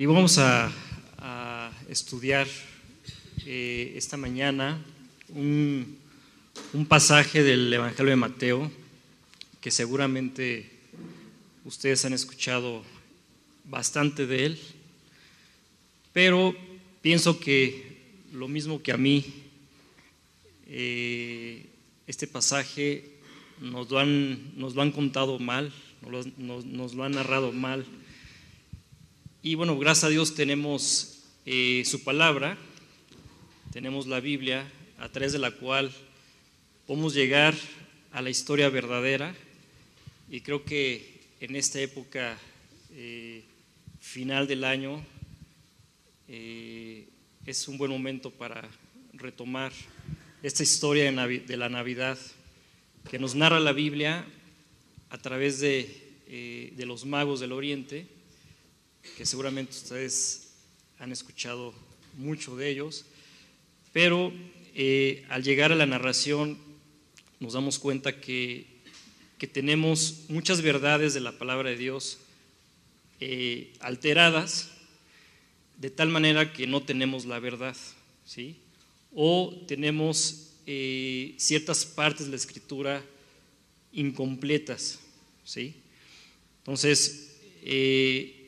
Y vamos a, estudiar eh, esta mañana un, pasaje del Evangelio de Mateo que seguramente ustedes han escuchado bastante de él, pero pienso que lo mismo que a mí, eh, este pasaje nos lo han contado mal, nos lo, han narrado mal. Y bueno, gracias a Dios tenemos eh, su palabra, tenemos la Biblia, a través de la cual podemos llegar a la historia verdadera. Y creo que en esta época eh, final del año eh, es un buen momento para retomar esta historia de la Navidad que nos narra la Biblia a través eh, de, los magos del Oriente, que seguramente ustedes han escuchado mucho de ellos, pero eh, al llegar a la narración nos damos cuenta que, que tenemos muchas verdades de la palabra de Dios eh, alteradas de tal manera que no tenemos la verdad, ¿sí? O tenemos ciertas partes de la escritura incompletas. ¿sí? Entonces, eh,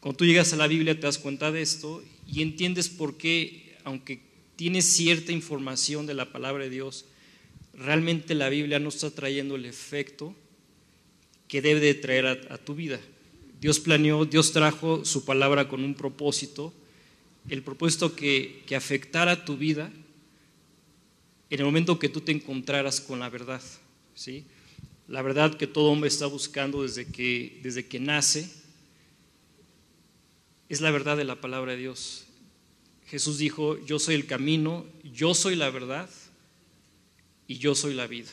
cuando tú llegas a la Biblia te das cuenta de esto y entiendes por qué, aunque tienes cierta información de la palabra de Dios, realmente la Biblia no está trayendo el efecto que debe de traer a, tu vida. Dios planeó, Dios trajo su palabra con un propósito, el propósito que, que afectara tu vida en el momento que tú te encontraras con la verdad. ¿sí? La verdad que todo hombre está buscando desde que, desde que nace es la verdad de la palabra de Dios. Jesús dijo, yo soy el camino, yo soy la verdad y yo soy la vida.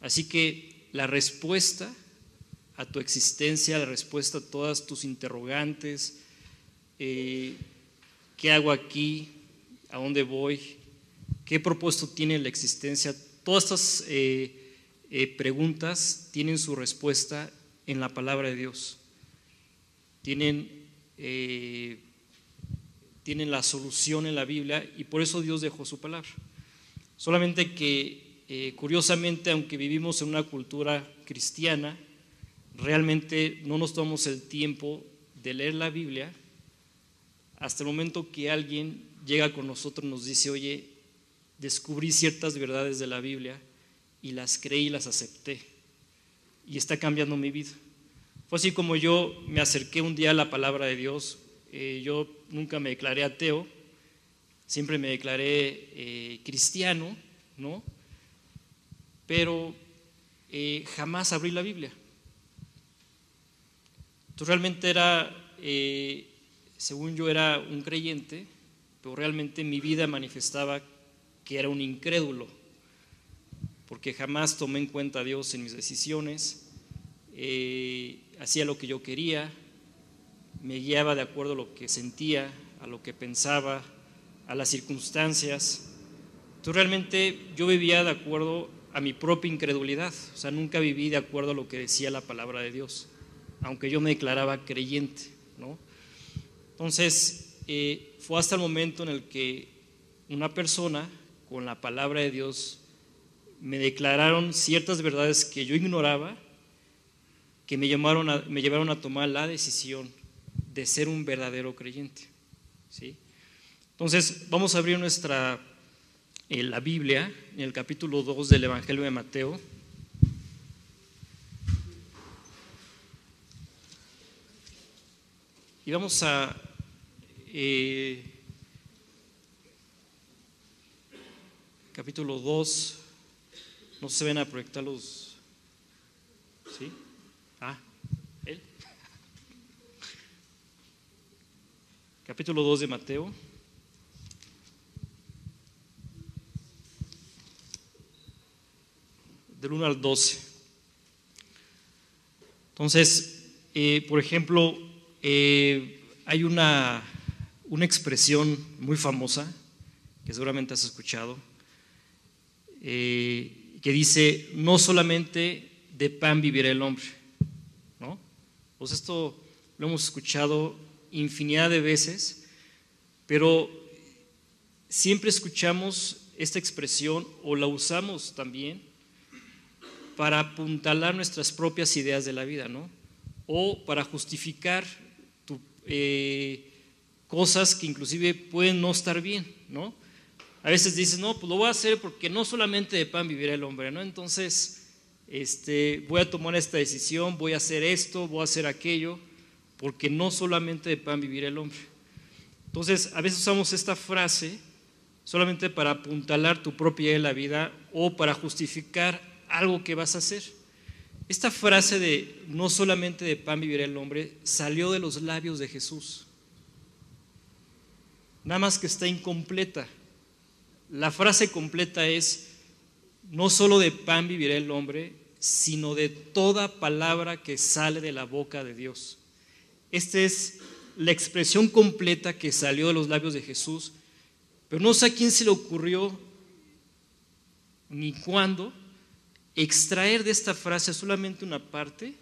Así que la respuesta a tu existencia, la respuesta a todas tus interrogantes, eh, ¿qué hago aquí? ¿A dónde voy? ¿Qué propósito tiene la existencia? Todas estas eh, eh, preguntas tienen su respuesta en la palabra de Dios. Tienen, eh, tienen la solución en la Biblia y por eso Dios dejó su palabra. Solamente que, eh, curiosamente, aunque vivimos en una cultura cristiana, realmente no nos tomamos el tiempo de leer la Biblia hasta el momento que alguien llega con nosotros y nos dice, oye, descubrí ciertas verdades de la Biblia y las creí y las acepté. Y está cambiando mi vida. Fue así como yo me acerqué un día a la palabra de Dios. Eh, yo nunca me declaré ateo, siempre me declaré eh, cristiano, ¿no? Pero eh, jamás abrí la Biblia. Entonces realmente era, según yo era un creyente, pero realmente mi vida manifestaba que era un incrédulo porque jamás tomé en cuenta a Dios en mis decisiones, hacía lo que yo quería, me guiaba de acuerdo a lo que sentía, a lo que pensaba, a las circunstancias. Entonces realmente yo vivía de acuerdo a mi propia incredulidad, o sea, nunca viví de acuerdo a lo que decía la palabra de Dios, aunque yo me declaraba creyente, ¿no? Entonces, eh, fue hasta el momento en el que una persona con la palabra de Dios me declararon ciertas verdades que yo ignoraba, que me, llamaron me llevaron a tomar la decisión de ser un verdadero creyente. ¿sí? Entonces, vamos a abrir nuestra, eh, la Biblia, en el capítulo 2 del Evangelio de Mateo. Y vamos a eh, capítulo 2, no se ven a proyectar los... ¿Sí? Ah, él. Capítulo 2 de Mateo. Del 1 al 12. Entonces, eh, por ejemplo, eh, hay una, una expresión muy famosa que seguramente has escuchado. Eh, que dice, no solamente de pan vivirá el hombre. ¿no? Pues esto lo hemos escuchado infinidad de veces, pero siempre escuchamos esta expresión o la usamos también para apuntalar nuestras propias ideas de la vida, ¿no? O para justificar eh, cosas que inclusive pueden no estar bien, ¿no? A veces dices, no, pues lo voy a hacer porque no solamente de pan vivirá el hombre, ¿no? Entonces, este, voy a tomar esta decisión, voy a hacer esto, voy a hacer aquello, porque no solamente de pan vivirá el hombre. Entonces, a veces usamos esta frase solamente para apuntalar tu propia la vida o para justificar algo que vas a hacer. Esta frase de no solamente de pan vivirá el hombre salió de los labios de Jesús. Nada más que está incompleta. La frase completa es, no solo de pan vivirá el hombre, sino de toda palabra que sale de la boca de Dios. Esta es la expresión completa que salió de los labios de Jesús pero no sé a quién se le ocurrió ni cuándo extraer de esta frase solamente una parte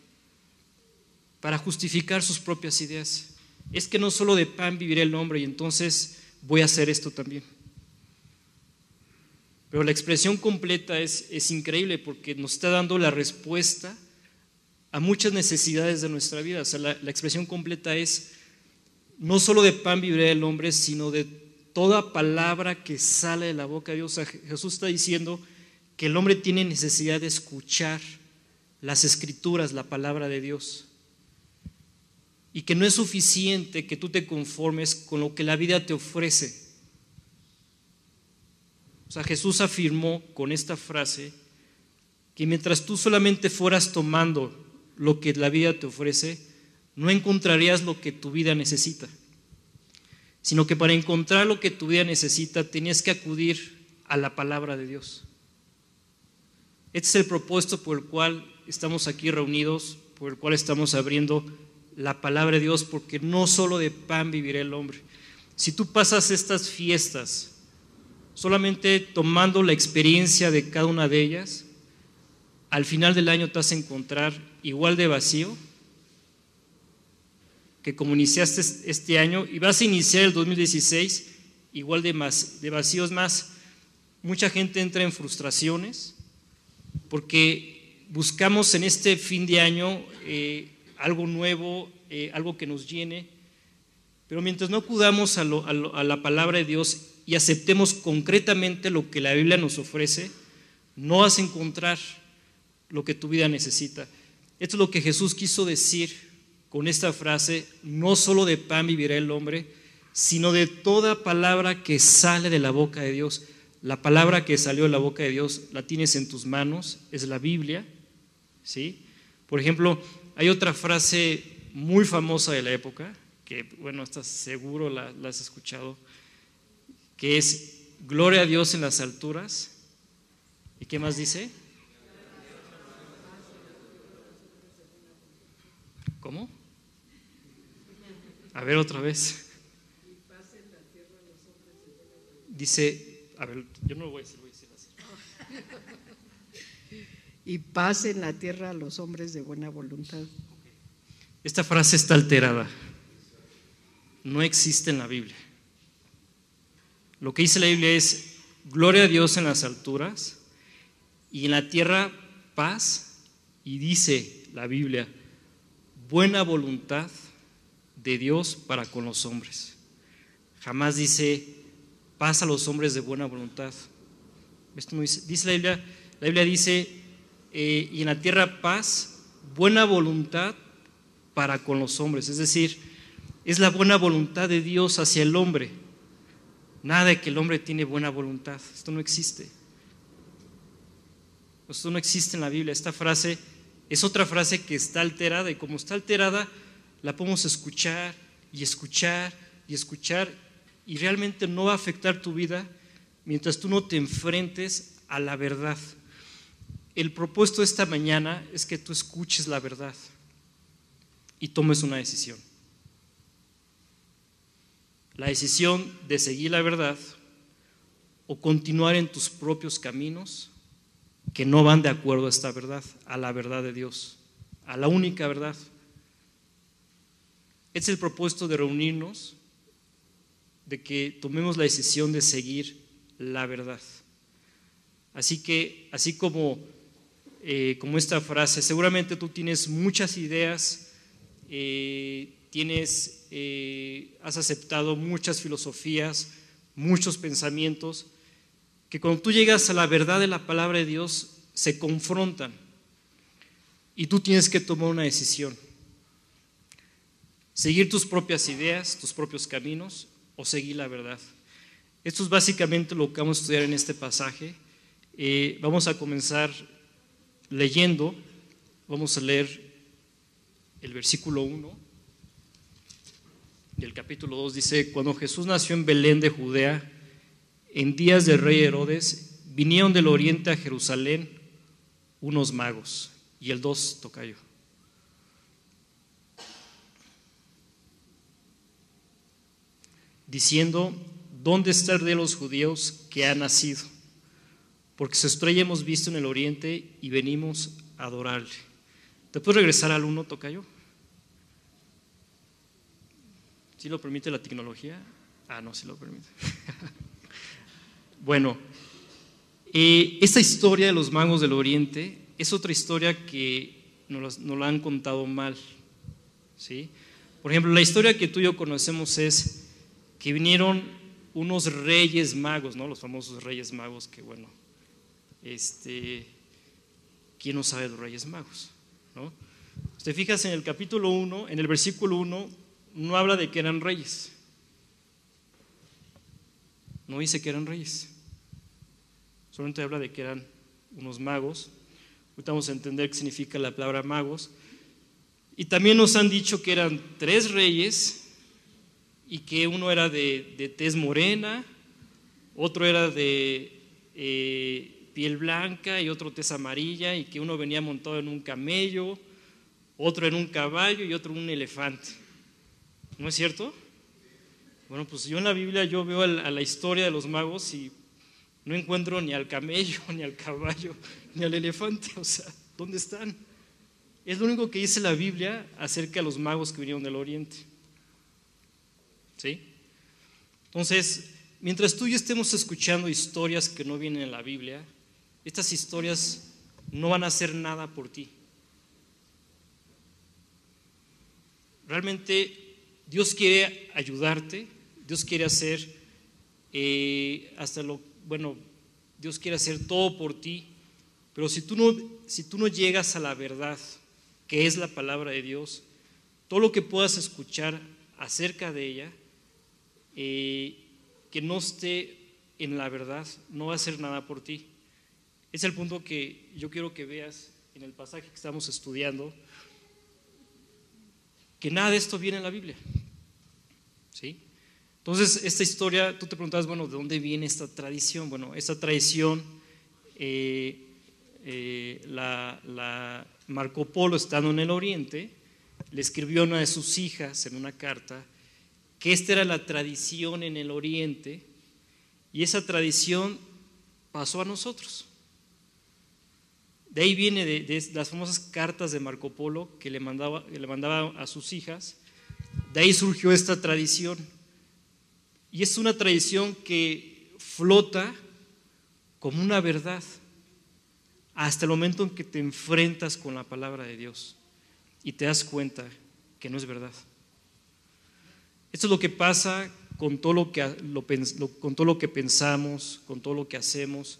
para justificar sus propias ideas. Es que no solo de pan vivirá el hombre y entonces voy a hacer esto también. Pero la expresión completa es, es increíble porque nos está dando la respuesta a muchas necesidades de nuestra vida. O sea, la, expresión completa es no solo de pan vivirá el hombre, sino de toda palabra que sale de la boca de Dios. Jesús está diciendo que el hombre tiene necesidad de escuchar las escrituras, la palabra de Dios. Y que no es suficiente que tú te conformes con lo que la vida te ofrece. O sea, Jesús afirmó con esta frase que mientras tú solamente fueras tomando lo que la vida te ofrece, no encontrarías lo que tu vida necesita sino que para encontrar lo que tu vida necesita tenías que acudir a la palabra de Dios. Este es el propósito por el cual estamos aquí reunidos, por el cual estamos abriendo la palabra de Dios, porque no solo de pan vivirá el hombre. Si tú pasas estas fiestas solamente tomando la experiencia de cada una de ellas, al final del año te vas a encontrar igual de vacío que como iniciaste este año y vas a iniciar el 2016 igual de, más, de vacíos más. Mucha gente entra en frustraciones porque buscamos en este fin de año eh, algo nuevo, eh, algo que nos llene, pero mientras no acudamos a, a la palabra de Dios y aceptemos concretamente lo que la Biblia nos ofrece, no vas a encontrar lo que tu vida necesita. Esto es lo que Jesús quiso decir con esta frase, no solo de pan vivirá el hombre, sino de toda palabra que sale de la boca de Dios. La palabra que salió de la boca de Dios la tienes en tus manos, es la Biblia. ¿sí? Por ejemplo, hay otra frase muy famosa de la época, que bueno, estás seguro la, la has escuchado, que es Gloria a Dios en las alturas. ¿Y qué más dice? ¿Cómo? A ver otra vez. Dice, a ver, yo no lo voy a decir, voy a decir así. Y paz en la tierra a los hombres de buena voluntad. Esta frase está alterada. No existe en la Biblia. Lo que dice la Biblia es, gloria a Dios en las alturas y en la tierra paz. Y dice la Biblia, buena voluntad de Dios para con los hombres. Jamás dice, pasa a los hombres de buena voluntad. Esto dice, dice la Biblia, la Biblia dice, eh, y en la tierra paz, buena voluntad para con los hombres. Es decir, es la buena voluntad de Dios hacia el hombre. Nada de que el hombre tiene buena voluntad. Esto no existe. Esto no existe en la Biblia. Esta frase es otra frase que está alterada y como está alterada, la podemos escuchar y escuchar y escuchar y realmente no va a afectar tu vida mientras tú no te enfrentes a la verdad. El propósito de esta mañana es que tú escuches la verdad y tomes una decisión. La decisión de seguir la verdad o continuar en tus propios caminos que no van de acuerdo a esta verdad, a la verdad de Dios, a la única verdad. es el propósito de reunirnos, de que tomemos la decisión de seguir la verdad. Así que, así como, eh, como esta frase, seguramente tú tienes muchas ideas, eh, tienes, eh, has aceptado muchas filosofías, muchos pensamientos, que cuando tú llegas a la verdad de la palabra de Dios, se confrontan y tú tienes que tomar una decisión. Seguir tus propias ideas, tus propios caminos o seguir la verdad. Esto es básicamente lo que vamos a estudiar en este pasaje. Eh, vamos a comenzar leyendo, vamos a leer el versículo 1 del capítulo 2. Dice, cuando Jesús nació en Belén de Judea, en días del rey Herodes, vinieron del oriente a Jerusalén unos magos. Y el 2, tocayo. Diciendo, ¿dónde está el de los judíos que ha nacido? Porque su estrella hemos visto en el oriente y venimos a adorarle. ¿Te puedes regresar al 1, tocayo? ¿Sí lo permite la tecnología? Ah, no, sí lo permite. bueno, eh, esta historia de los magos del oriente es otra historia que nos, la han contado mal. ¿sí? Por ejemplo, la historia que tú y yo conocemos es que vinieron unos reyes magos, ¿no? los famosos reyes magos que, bueno, este, ¿quién no sabe de los reyes magos? ¿no? Te fijas en el capítulo 1, en el versículo 1, no habla de que eran reyes. No dice que eran reyes. Solamente habla de que eran unos magos Ahorita vamos a entender qué significa la palabra magos. Y también nos han dicho que eran tres reyes y que uno era de, tez morena, otro era de eh, piel blanca y otro tez amarilla y que uno venía montado en un camello, otro en un caballo y otro en un elefante. ¿No es cierto? Bueno, pues yo en la Biblia yo veo a la historia de los magos y no encuentro ni al camello, ni al caballo, ni al elefante. O sea, ¿dónde están? Es lo único que dice la Biblia acerca de los magos que vinieron del oriente. ¿Sí? Entonces, mientras tú y yo estemos escuchando historias que no vienen en la Biblia, estas historias no van a hacer nada por ti. Realmente Dios quiere ayudarte, Dios quiere hacer eh, hasta lo bueno, Dios quiere hacer todo por ti, pero si tú no, si tú no llegas a la verdad, que es la palabra de Dios, todo lo que puedas escuchar acerca de ella, eh, que no esté en la verdad, no va a hacer nada por ti. Es el punto que yo quiero que veas en el pasaje que estamos estudiando, que nada de esto viene en la Biblia. ¿Sí? Entonces, esta historia, tú te preguntabas, bueno, ¿de dónde viene esta tradición? Bueno, esta tradición eh, eh, la, Marco Polo, estando en el Oriente, le escribió a una de sus hijas en una carta que esta era la tradición en el Oriente y esa tradición pasó a nosotros. De ahí viene de, las famosas cartas de Marco Polo que le mandaba, que le mandaba a sus hijas. De ahí surgió esta tradición. Y es una tradición que flota como una verdad hasta el momento en que te enfrentas con la palabra de Dios y te das cuenta que no es verdad. Esto es lo que pasa con todo lo que, con todo lo que pensamos, con todo lo que hacemos.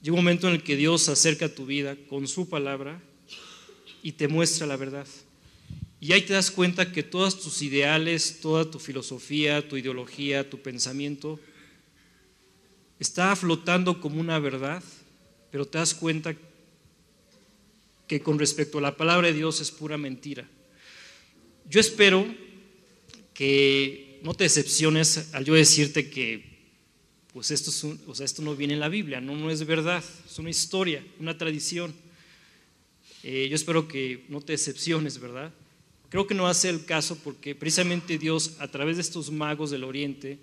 Llega un momento en el que Dios acerca a tu vida con su palabra y te muestra la verdad. Y ahí te das cuenta que todos tus ideales, toda tu filosofía, tu ideología, tu pensamiento, está flotando como una verdad, pero te das cuenta que con respecto a la palabra de Dios es pura mentira. Yo espero que no te decepciones al yo decirte que pues esto, es esto no viene en la Biblia, no, no es verdad, es una historia, una tradición. Eh, yo espero que no te decepciones, ¿verdad? Creo que no hace el caso porque precisamente Dios, a través de estos magos del Oriente,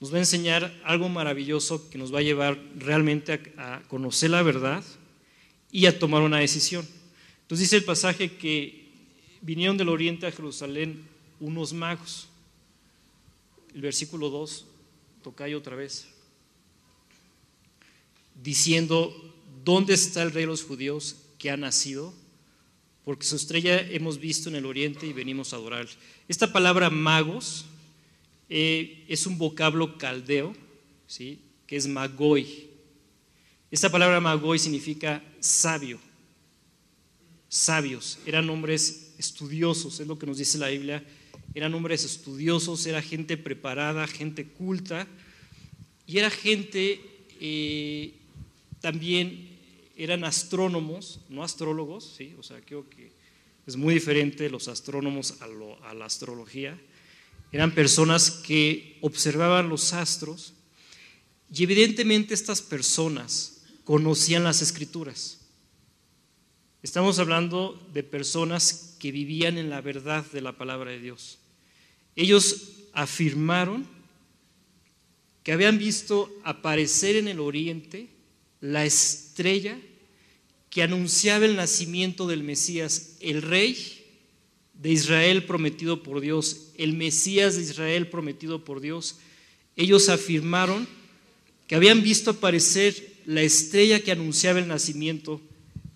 nos va a enseñar algo maravilloso que nos va a llevar realmente a, conocer la verdad y a tomar una decisión. Entonces dice el pasaje que vinieron del Oriente a Jerusalén unos magos. El versículo 2, toca otra vez, diciendo, ¿dónde está el rey de los judíos que ha nacido? Porque su estrella hemos visto en el oriente y venimos a adorar. Esta palabra magos eh, es un vocablo caldeo, ¿sí? que es magoi. Esta palabra magoi significa sabio, sabios, eran hombres estudiosos, es lo que nos dice la Biblia, eran hombres estudiosos, era gente preparada, gente culta, y era gente eh, también, eran astrónomos, no astrólogos, ¿sí? o sea, creo que es muy diferente los astrónomos a la astrología, eran personas que observaban los astros, y evidentemente estas personas conocían las escrituras. Estamos hablando de personas que vivían en la verdad de la palabra de Dios. Ellos afirmaron que habían visto aparecer en el oriente la estrella que anunciaba el nacimiento del Mesías, el rey de Israel prometido por Dios, el Mesías de Israel prometido por Dios. Ellos afirmaron que habían visto aparecer la estrella que anunciaba el nacimiento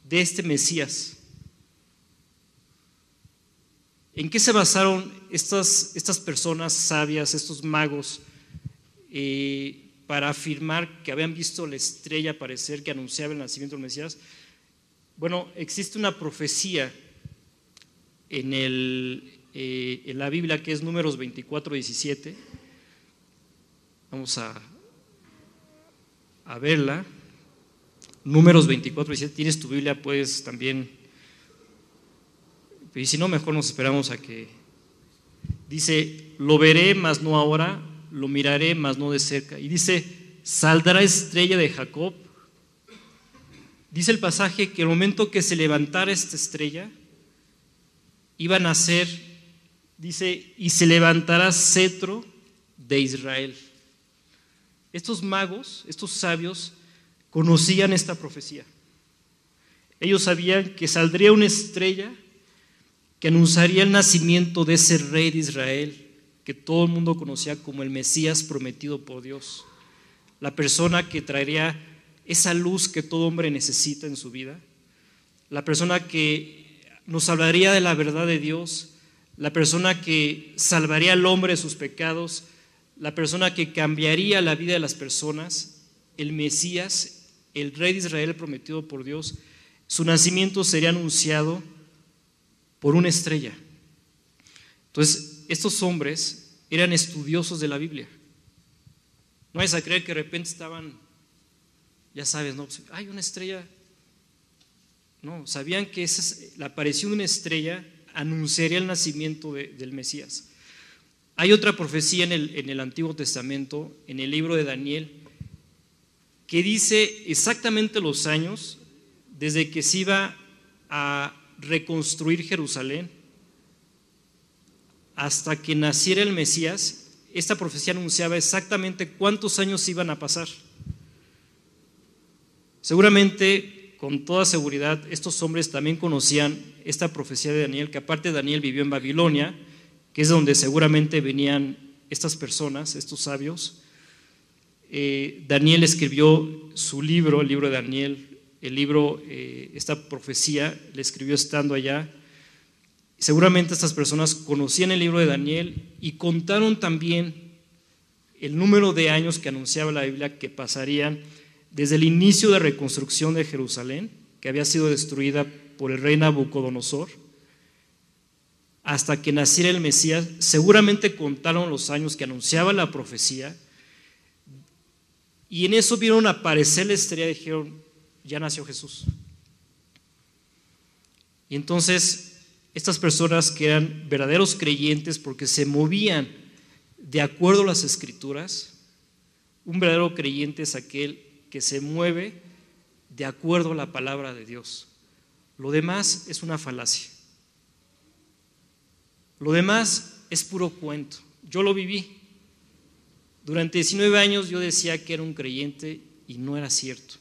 de este Mesías. ¿En qué se basaron estas, estas personas sabias, estos magos, eh, para afirmar que habían visto la estrella aparecer que anunciaba el nacimiento del Mesías? Bueno, existe una profecía en, eh, la Biblia que es números 24, 17. Vamos a, a verla. Números 24, 17. Tienes tu Biblia, puedes también. Y si no, mejor nos esperamos a que. Dice: Lo veré, mas no ahora, lo miraré, mas no de cerca. Y dice: Saldrá estrella de Jacob. Dice el pasaje que el momento que se levantara esta estrella, iba a nacer, dice, y se levantará cetro de Israel. Estos magos, estos sabios, conocían esta profecía. Ellos sabían que saldría una estrella que anunciaría el nacimiento de ese rey de Israel, que todo el mundo conocía como el Mesías prometido por Dios, la persona que traería esa luz que todo hombre necesita en su vida, la persona que nos hablaría de la verdad de Dios, la persona que salvaría al hombre de sus pecados, la persona que cambiaría la vida de las personas, el Mesías el rey de Israel prometido por Dios, su nacimiento sería anunciado por una estrella. Entonces, estos hombres eran estudiosos de la Biblia. No es a creer que de repente estaban, ya sabes, no, pues, hay una estrella. No, sabían que esa, la aparición de una estrella anunciaría el nacimiento del Mesías. Hay otra profecía en el Antiguo Testamento, en el libro de Daniel, que dice exactamente los años desde que se iba a reconstruir Jerusalén hasta que naciera el Mesías. Esta profecía anunciaba exactamente cuántos años iban a pasar. Seguramente, con toda seguridad, estos hombres también conocían esta profecía de Daniel, que aparte Daniel vivió en Babilonia, que es donde seguramente venían estas personas, estos sabios. Eh, Daniel escribió su libro, el libro de Daniel, el libro, eh, esta profecía, le escribió estando allá. Seguramente estas personas conocían el libro de Daniel y contaron también el número de años que anunciaba la Biblia que pasarían desde el inicio de reconstrucción de Jerusalén, que había sido destruida por el rey Nabucodonosor, hasta que naciera el Mesías. Seguramente contaron los años que anunciaba la profecía y en eso vieron aparecer la estrella y dijeron, ya nació Jesús. Y entonces estas personas que eran verdaderos creyentes porque se movían de acuerdo a las escrituras, un verdadero creyente es aquel que se mueve de acuerdo a la palabra de Dios. Lo demás es una falacia. Lo demás es puro cuento. Yo lo viví. Durante 19 años yo decía que era un creyente y no era cierto.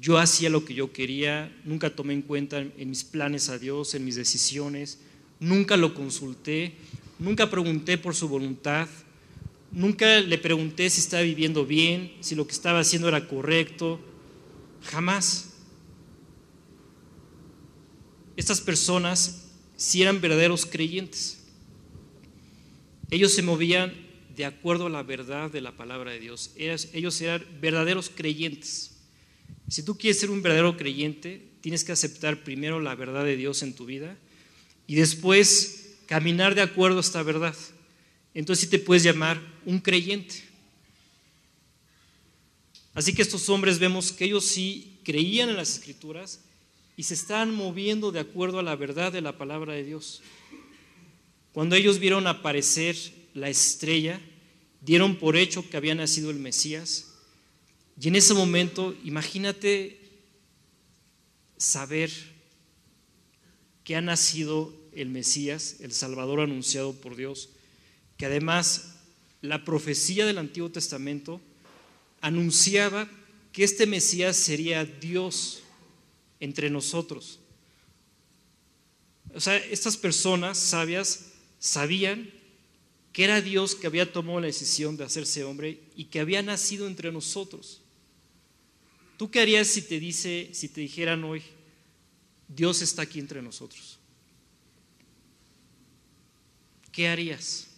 Yo hacía lo que yo quería, nunca tomé en cuenta en mis planes a Dios, en mis decisiones, nunca lo consulté, nunca pregunté por su voluntad, nunca le pregunté si estaba viviendo bien, si lo que estaba haciendo era correcto, jamás. Estas personas si eran verdaderos creyentes. Ellos se movían de acuerdo a la verdad de la palabra de Dios. Ellos eran verdaderos creyentes. Si tú quieres ser un verdadero creyente, tienes que aceptar primero la verdad de Dios en tu vida y después caminar de acuerdo a esta verdad. Entonces sí te puedes llamar un creyente. Así que estos hombres vemos que ellos sí creían en las escrituras y se estaban moviendo de acuerdo a la verdad de la palabra de Dios. Cuando ellos vieron aparecer la estrella, dieron por hecho que había nacido el Mesías. Y en ese momento, imagínate saber que ha nacido el Mesías, el Salvador anunciado por Dios, que además la profecía del Antiguo Testamento anunciaba que este Mesías sería Dios entre nosotros. O sea, estas personas sabias sabían que era Dios que había tomado la decisión de hacerse hombre y que había nacido entre nosotros. ¿Tú qué harías si te dice, si te dijeran hoy, Dios está aquí entre nosotros? ¿Qué harías?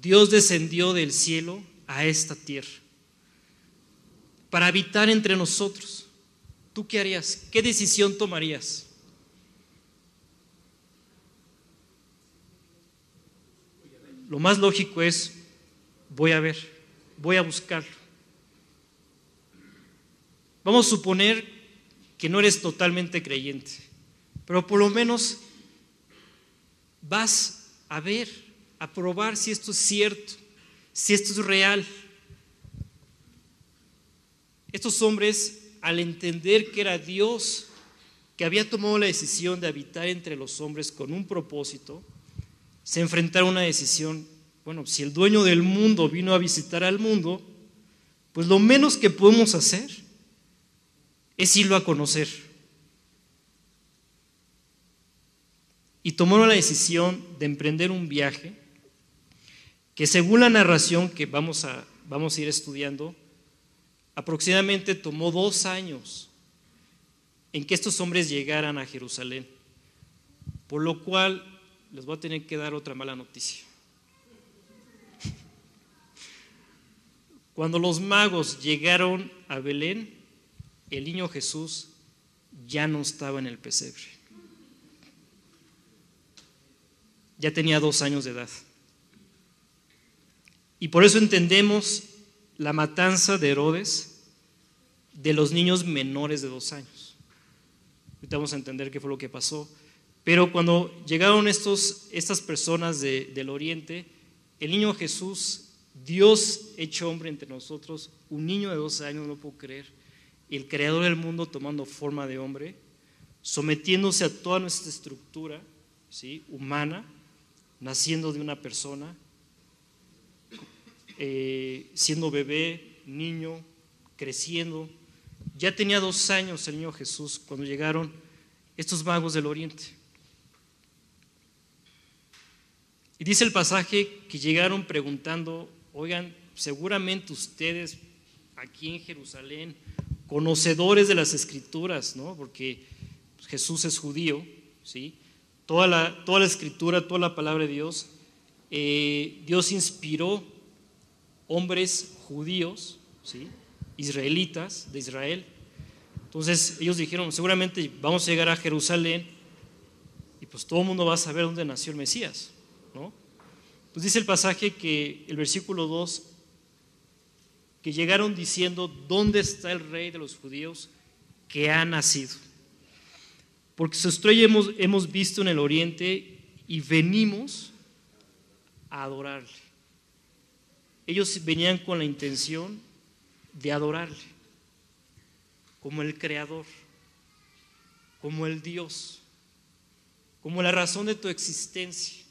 Dios descendió del cielo a esta tierra para habitar entre nosotros. ¿Tú qué harías? ¿Qué decisión tomarías? Lo más lógico es, voy a ver, voy a buscarlo. Vamos a suponer que no eres totalmente creyente, pero por lo menos vas a ver, a probar si esto es cierto, si esto es real. Estos hombres, al entender que era Dios que había tomado la decisión de habitar entre los hombres con un propósito, se enfrentaron a una decisión, bueno, si el dueño del mundo vino a visitar al mundo, pues lo menos que podemos hacer es irlo a conocer. Y tomaron la decisión de emprender un viaje que según la narración que vamos a, vamos a ir estudiando, aproximadamente tomó dos años en que estos hombres llegaran a Jerusalén, por lo cual les voy a tener que dar otra mala noticia. Cuando los magos llegaron a Belén, el niño Jesús ya no estaba en el pesebre. Ya tenía dos años de edad. Y por eso entendemos la matanza de Herodes de los niños menores de dos años. Ahorita vamos a entender qué fue lo que pasó. Pero cuando llegaron estos, estas personas del oriente, el niño Jesús, Dios hecho hombre entre nosotros, un niño de dos años, no puedo creer, el creador del mundo tomando forma de hombre, sometiéndose a toda nuestra estructura ¿sí? humana, naciendo de una persona, eh, siendo bebé, niño, creciendo. Ya tenía dos años el niño Jesús cuando llegaron estos magos del oriente. Y dice el pasaje que llegaron preguntando, oigan, seguramente ustedes aquí en Jerusalén, conocedores de las escrituras, ¿no? Porque Jesús es judío, ¿sí? Toda la, toda la escritura, toda la palabra de Dios, eh, Dios inspiró hombres judíos, ¿sí? israelitas de Israel. Entonces ellos dijeron, seguramente vamos a llegar a Jerusalén y pues todo el mundo va a saber dónde nació el Mesías. Pues dice el pasaje que el versículo 2, que llegaron diciendo, ¿dónde está el rey de los judíos que ha nacido? Porque su estrella hemos, hemos visto en el oriente y venimos a adorarle. Ellos venían con la intención de adorarle como el creador, como el Dios, como la razón de tu existencia.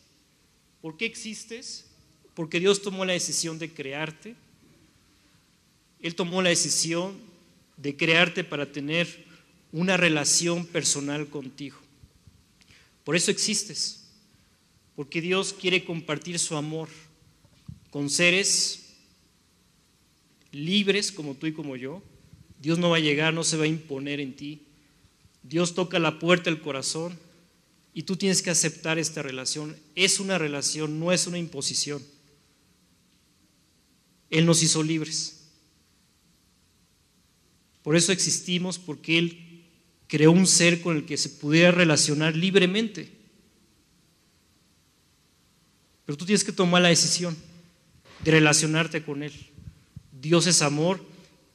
¿Por qué existes? Porque Dios tomó la decisión de crearte. Él tomó la decisión de crearte para tener una relación personal contigo. Por eso existes. Porque Dios quiere compartir su amor con seres libres como tú y como yo. Dios no va a llegar, no se va a imponer en ti. Dios toca la puerta del corazón y tú tienes que aceptar esta relación. Es una relación, no es una imposición. Él nos hizo libres. Por eso existimos, porque Él creó un ser con el que se pudiera relacionar libremente. Pero tú tienes que tomar la decisión de relacionarte con Él. Dios es amor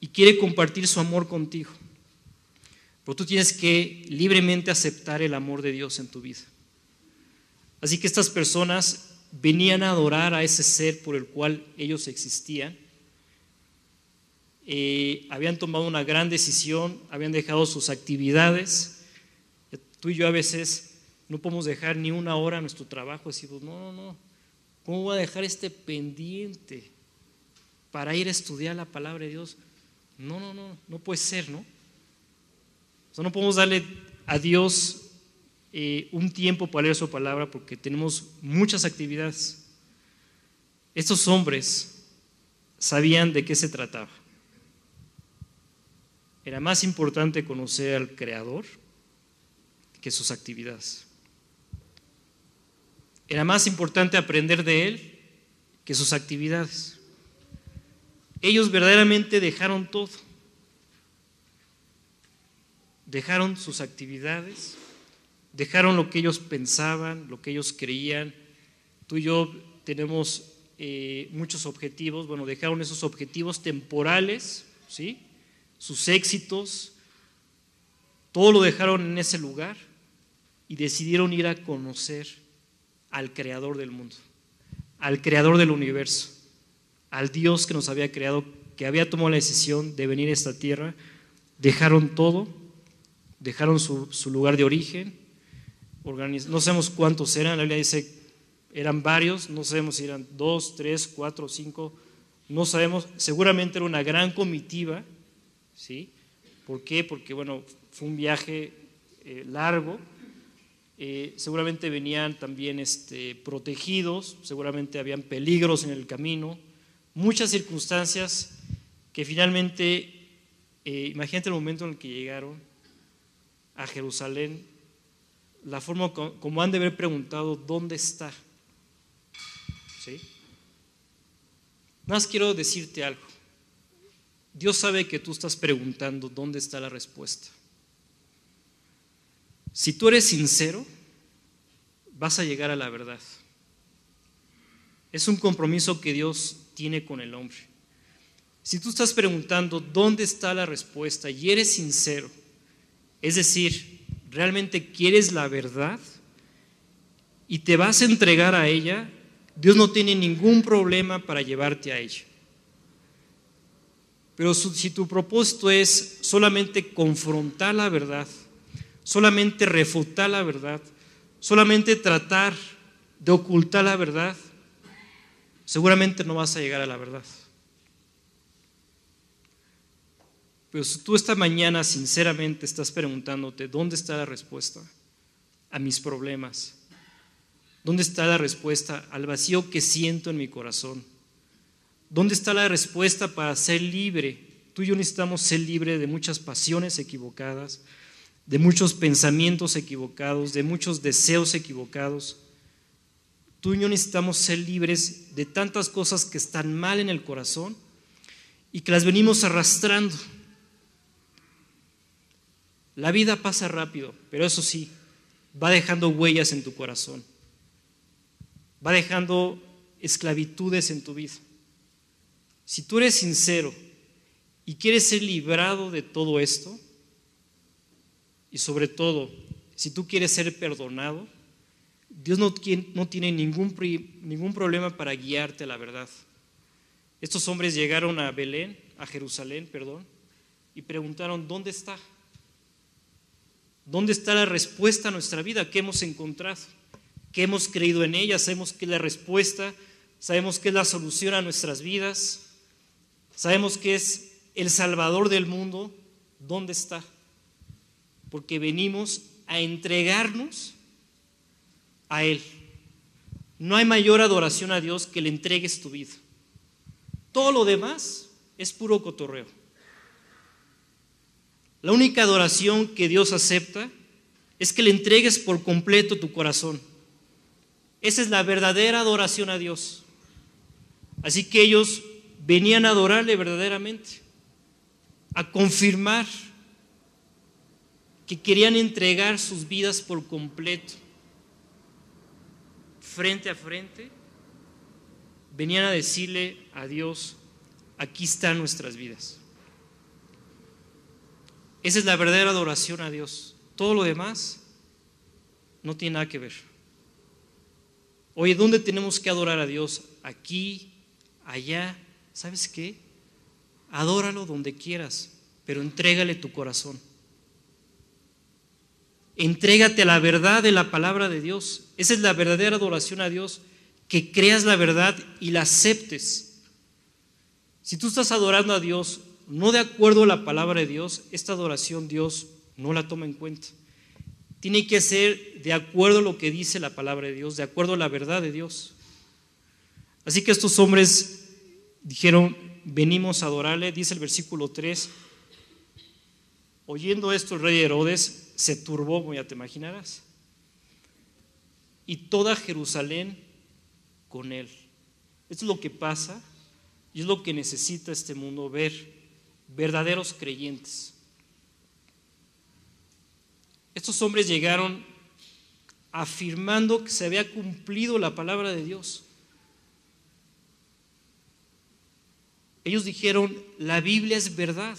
y quiere compartir su amor contigo. Pero tú tienes que libremente aceptar el amor de Dios en tu vida. Así que estas personas venían a adorar a ese ser por el cual ellos existían. Habían tomado una gran decisión, habían dejado sus actividades. Tú y yo a veces no podemos dejar ni una hora nuestro trabajo. Decimos, no, no, no, ¿cómo voy a dejar este pendiente para ir a estudiar la palabra de Dios? No, no, no, no puede ser, ¿no? no podemos darle a Dios eh, un tiempo para leer su palabra porque tenemos muchas actividades. Estos hombres sabían de qué se trataba. Era más importante conocer al Creador que sus actividades. Era más importante aprender de Él que sus actividades. Ellos verdaderamente dejaron todo dejaron sus actividades, dejaron lo que ellos pensaban, lo que ellos creían. Tú y yo tenemos eh, muchos objetivos, bueno, dejaron esos objetivos temporales, ¿sí? Sus éxitos, todo lo dejaron en ese lugar y decidieron ir a conocer al creador del mundo, al creador del universo, al Dios que nos había creado, que había tomado la decisión de venir a esta tierra, dejaron todo dejaron su, lugar de origen, no sabemos cuántos eran, la Biblia dice eran varios, no sabemos si eran dos, tres, cuatro, cinco, no sabemos, seguramente era una gran comitiva, ¿sí? ¿Por qué? Porque, bueno, fue un viaje eh, largo, eh, seguramente venían también este, protegidos, seguramente habían peligros en el camino, muchas circunstancias que finalmente, eh, imagínate el momento en el que llegaron, a Jerusalén, la forma como han de haber preguntado, ¿dónde está? ¿Sí? Más quiero decirte algo. Dios sabe que tú estás preguntando dónde está la respuesta. Si tú eres sincero, vas a llegar a la verdad. Es un compromiso que Dios tiene con el hombre. Si tú estás preguntando dónde está la respuesta y eres sincero, es decir, realmente quieres la verdad y te vas a entregar a ella, Dios no tiene ningún problema para llevarte a ella. Pero si tu propósito es solamente confrontar la verdad, solamente refutar la verdad, solamente tratar de ocultar la verdad, seguramente no vas a llegar a la verdad. Pero si tú esta mañana sinceramente estás preguntándote, ¿dónde está la respuesta a mis problemas? ¿Dónde está la respuesta al vacío que siento en mi corazón? ¿Dónde está la respuesta para ser libre? Tú y yo necesitamos ser libre de muchas pasiones equivocadas, de muchos pensamientos equivocados, de muchos deseos equivocados. Tú y yo necesitamos ser libres de tantas cosas que están mal en el corazón y que las venimos arrastrando. La vida pasa rápido, pero eso sí, va dejando huellas en tu corazón. Va dejando esclavitudes en tu vida. Si tú eres sincero y quieres ser librado de todo esto, y sobre todo, si tú quieres ser perdonado, Dios no, tiene ningún, problema para guiarte a la verdad. Estos hombres llegaron a Belén, a Jerusalén, perdón, y preguntaron, ¿dónde está? ¿Dónde está la respuesta a nuestra vida? ¿Qué hemos encontrado? ¿Qué hemos creído en ella? Sabemos que es la respuesta, sabemos que es la solución a nuestras vidas, sabemos que es el Salvador del mundo. ¿Dónde está? Porque venimos a entregarnos a Él. No hay mayor adoración a Dios que le entregues tu vida. Todo lo demás es puro cotorreo. La única adoración que Dios acepta es que le entregues por completo tu corazón. Esa es la verdadera adoración a Dios. Así que ellos venían a adorarle verdaderamente, a confirmar que querían entregar sus vidas por completo, frente a frente, venían a decirle a Dios, aquí están nuestras vidas. Esa es la verdadera adoración a Dios. Todo lo demás no tiene nada que ver. Oye, ¿dónde tenemos que adorar a Dios? Aquí, allá. ¿Sabes qué? Adóralo donde quieras, pero entrégale tu corazón. Entrégate a la verdad de la palabra de Dios. Esa es la verdadera adoración a Dios, que creas la verdad y la aceptes. Si tú estás adorando a Dios no de acuerdo a la palabra de Dios, esta adoración Dios no la toma en cuenta. Tiene que ser de acuerdo a lo que dice la palabra de Dios, de acuerdo a la verdad de Dios. Así que estos hombres dijeron, venimos a adorarle, dice el versículo 3. Oyendo esto, el rey Herodes se turbó, como ya te imaginarás. Y toda Jerusalén con él. Esto es lo que pasa y es lo que necesita este mundo ver, verdaderos creyentes. Estos hombres llegaron afirmando que se había cumplido la palabra de Dios. Ellos dijeron, la Biblia es verdad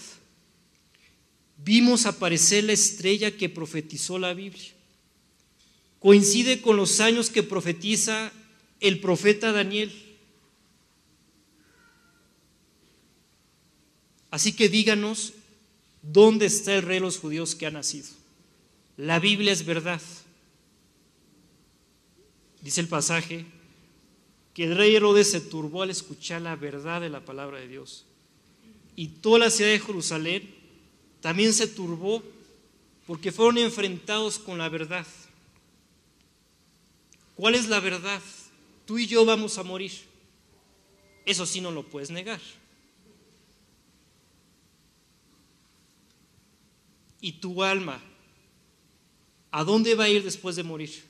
vimos aparecer la estrella que profetizó la Biblia. Coincide con los años que profetiza el profeta Daniel. Así que díganos dónde está el rey de los judíos que ha nacido. La Biblia es verdad. Dice el pasaje que el rey Herodes se turbó al escuchar la verdad de la palabra de Dios. Y toda la ciudad de Jerusalén también se turbó porque fueron enfrentados con la verdad. ¿Cuál es la verdad? Tú y yo vamos a morir. Eso sí no lo puedes negar. ¿Y tu alma? ¿A dónde va a ir después de morir?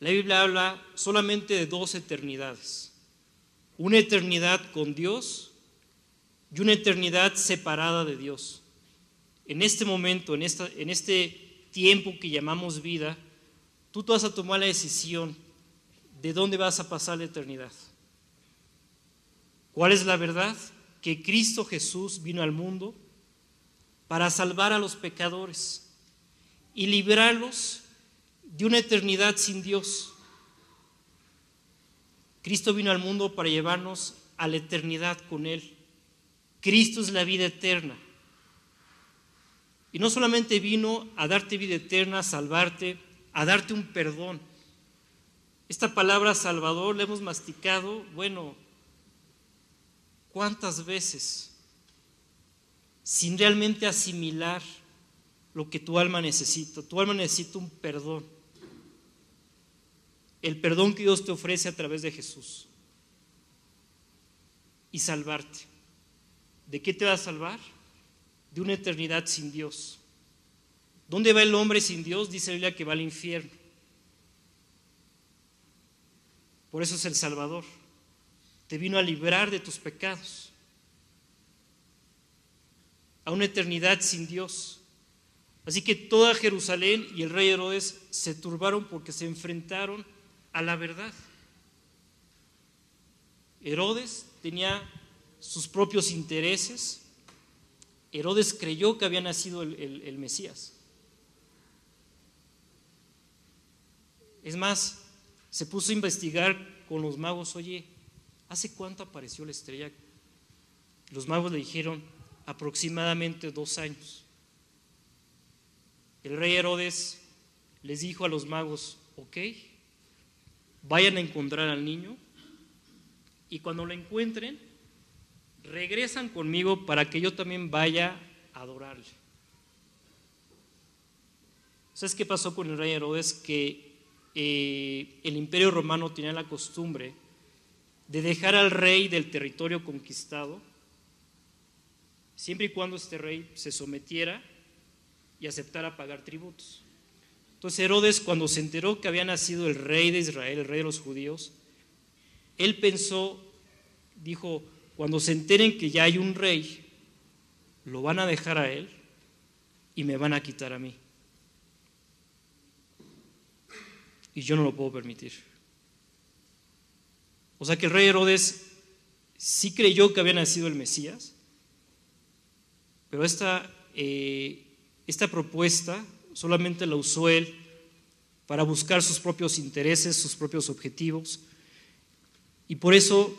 La Biblia habla solamente de dos eternidades. Una eternidad con Dios y una eternidad separada de Dios. En este momento, en, esta, en este tiempo que llamamos vida, tú vas a tomar la decisión de dónde vas a pasar la eternidad. ¿Cuál es la verdad? Que Cristo Jesús vino al mundo para salvar a los pecadores y librarlos de una eternidad sin Dios. Cristo vino al mundo para llevarnos a la eternidad con Él. Cristo es la vida eterna. Y no solamente vino a darte vida eterna, a salvarte, a darte un perdón. Esta palabra Salvador la hemos masticado, bueno, ¿cuántas veces? Sin realmente asimilar lo que tu alma necesita. Tu alma necesita un perdón. El perdón que Dios te ofrece a través de Jesús. Y salvarte. ¿De qué te va a salvar? De una eternidad sin Dios. ¿Dónde va el hombre sin Dios? Dice la Biblia que va al infierno. Por eso es el Salvador. Te vino a librar de tus pecados. A una eternidad sin Dios. Así que toda Jerusalén y el rey Herodes se turbaron porque se enfrentaron a la verdad. Herodes tenía sus propios intereses, Herodes creyó que había nacido el, Mesías. Es más, se puso a investigar con los magos, oye, ¿hace cuánto apareció la estrella? Los magos le dijeron, aproximadamente dos años. El rey Herodes les dijo a los magos, ok, vayan a encontrar al niño y cuando lo encuentren, regresan conmigo para que yo también vaya a adorarle. ¿Sabes qué pasó con el rey Herodes? Que eh, el imperio romano tenía la costumbre de dejar al rey del territorio conquistado, siempre y cuando este rey se sometiera y aceptara pagar tributos. Entonces Herodes, cuando se enteró que había nacido el rey de Israel, el rey de los judíos, él pensó, dijo, cuando se enteren que ya hay un rey, lo van a dejar a él y me van a quitar a mí. Y yo no lo puedo permitir. O sea que el rey Herodes sí creyó que había nacido el Mesías, pero esta, eh, esta propuesta solamente la usó él para buscar sus propios intereses, sus propios objetivos. Y por eso,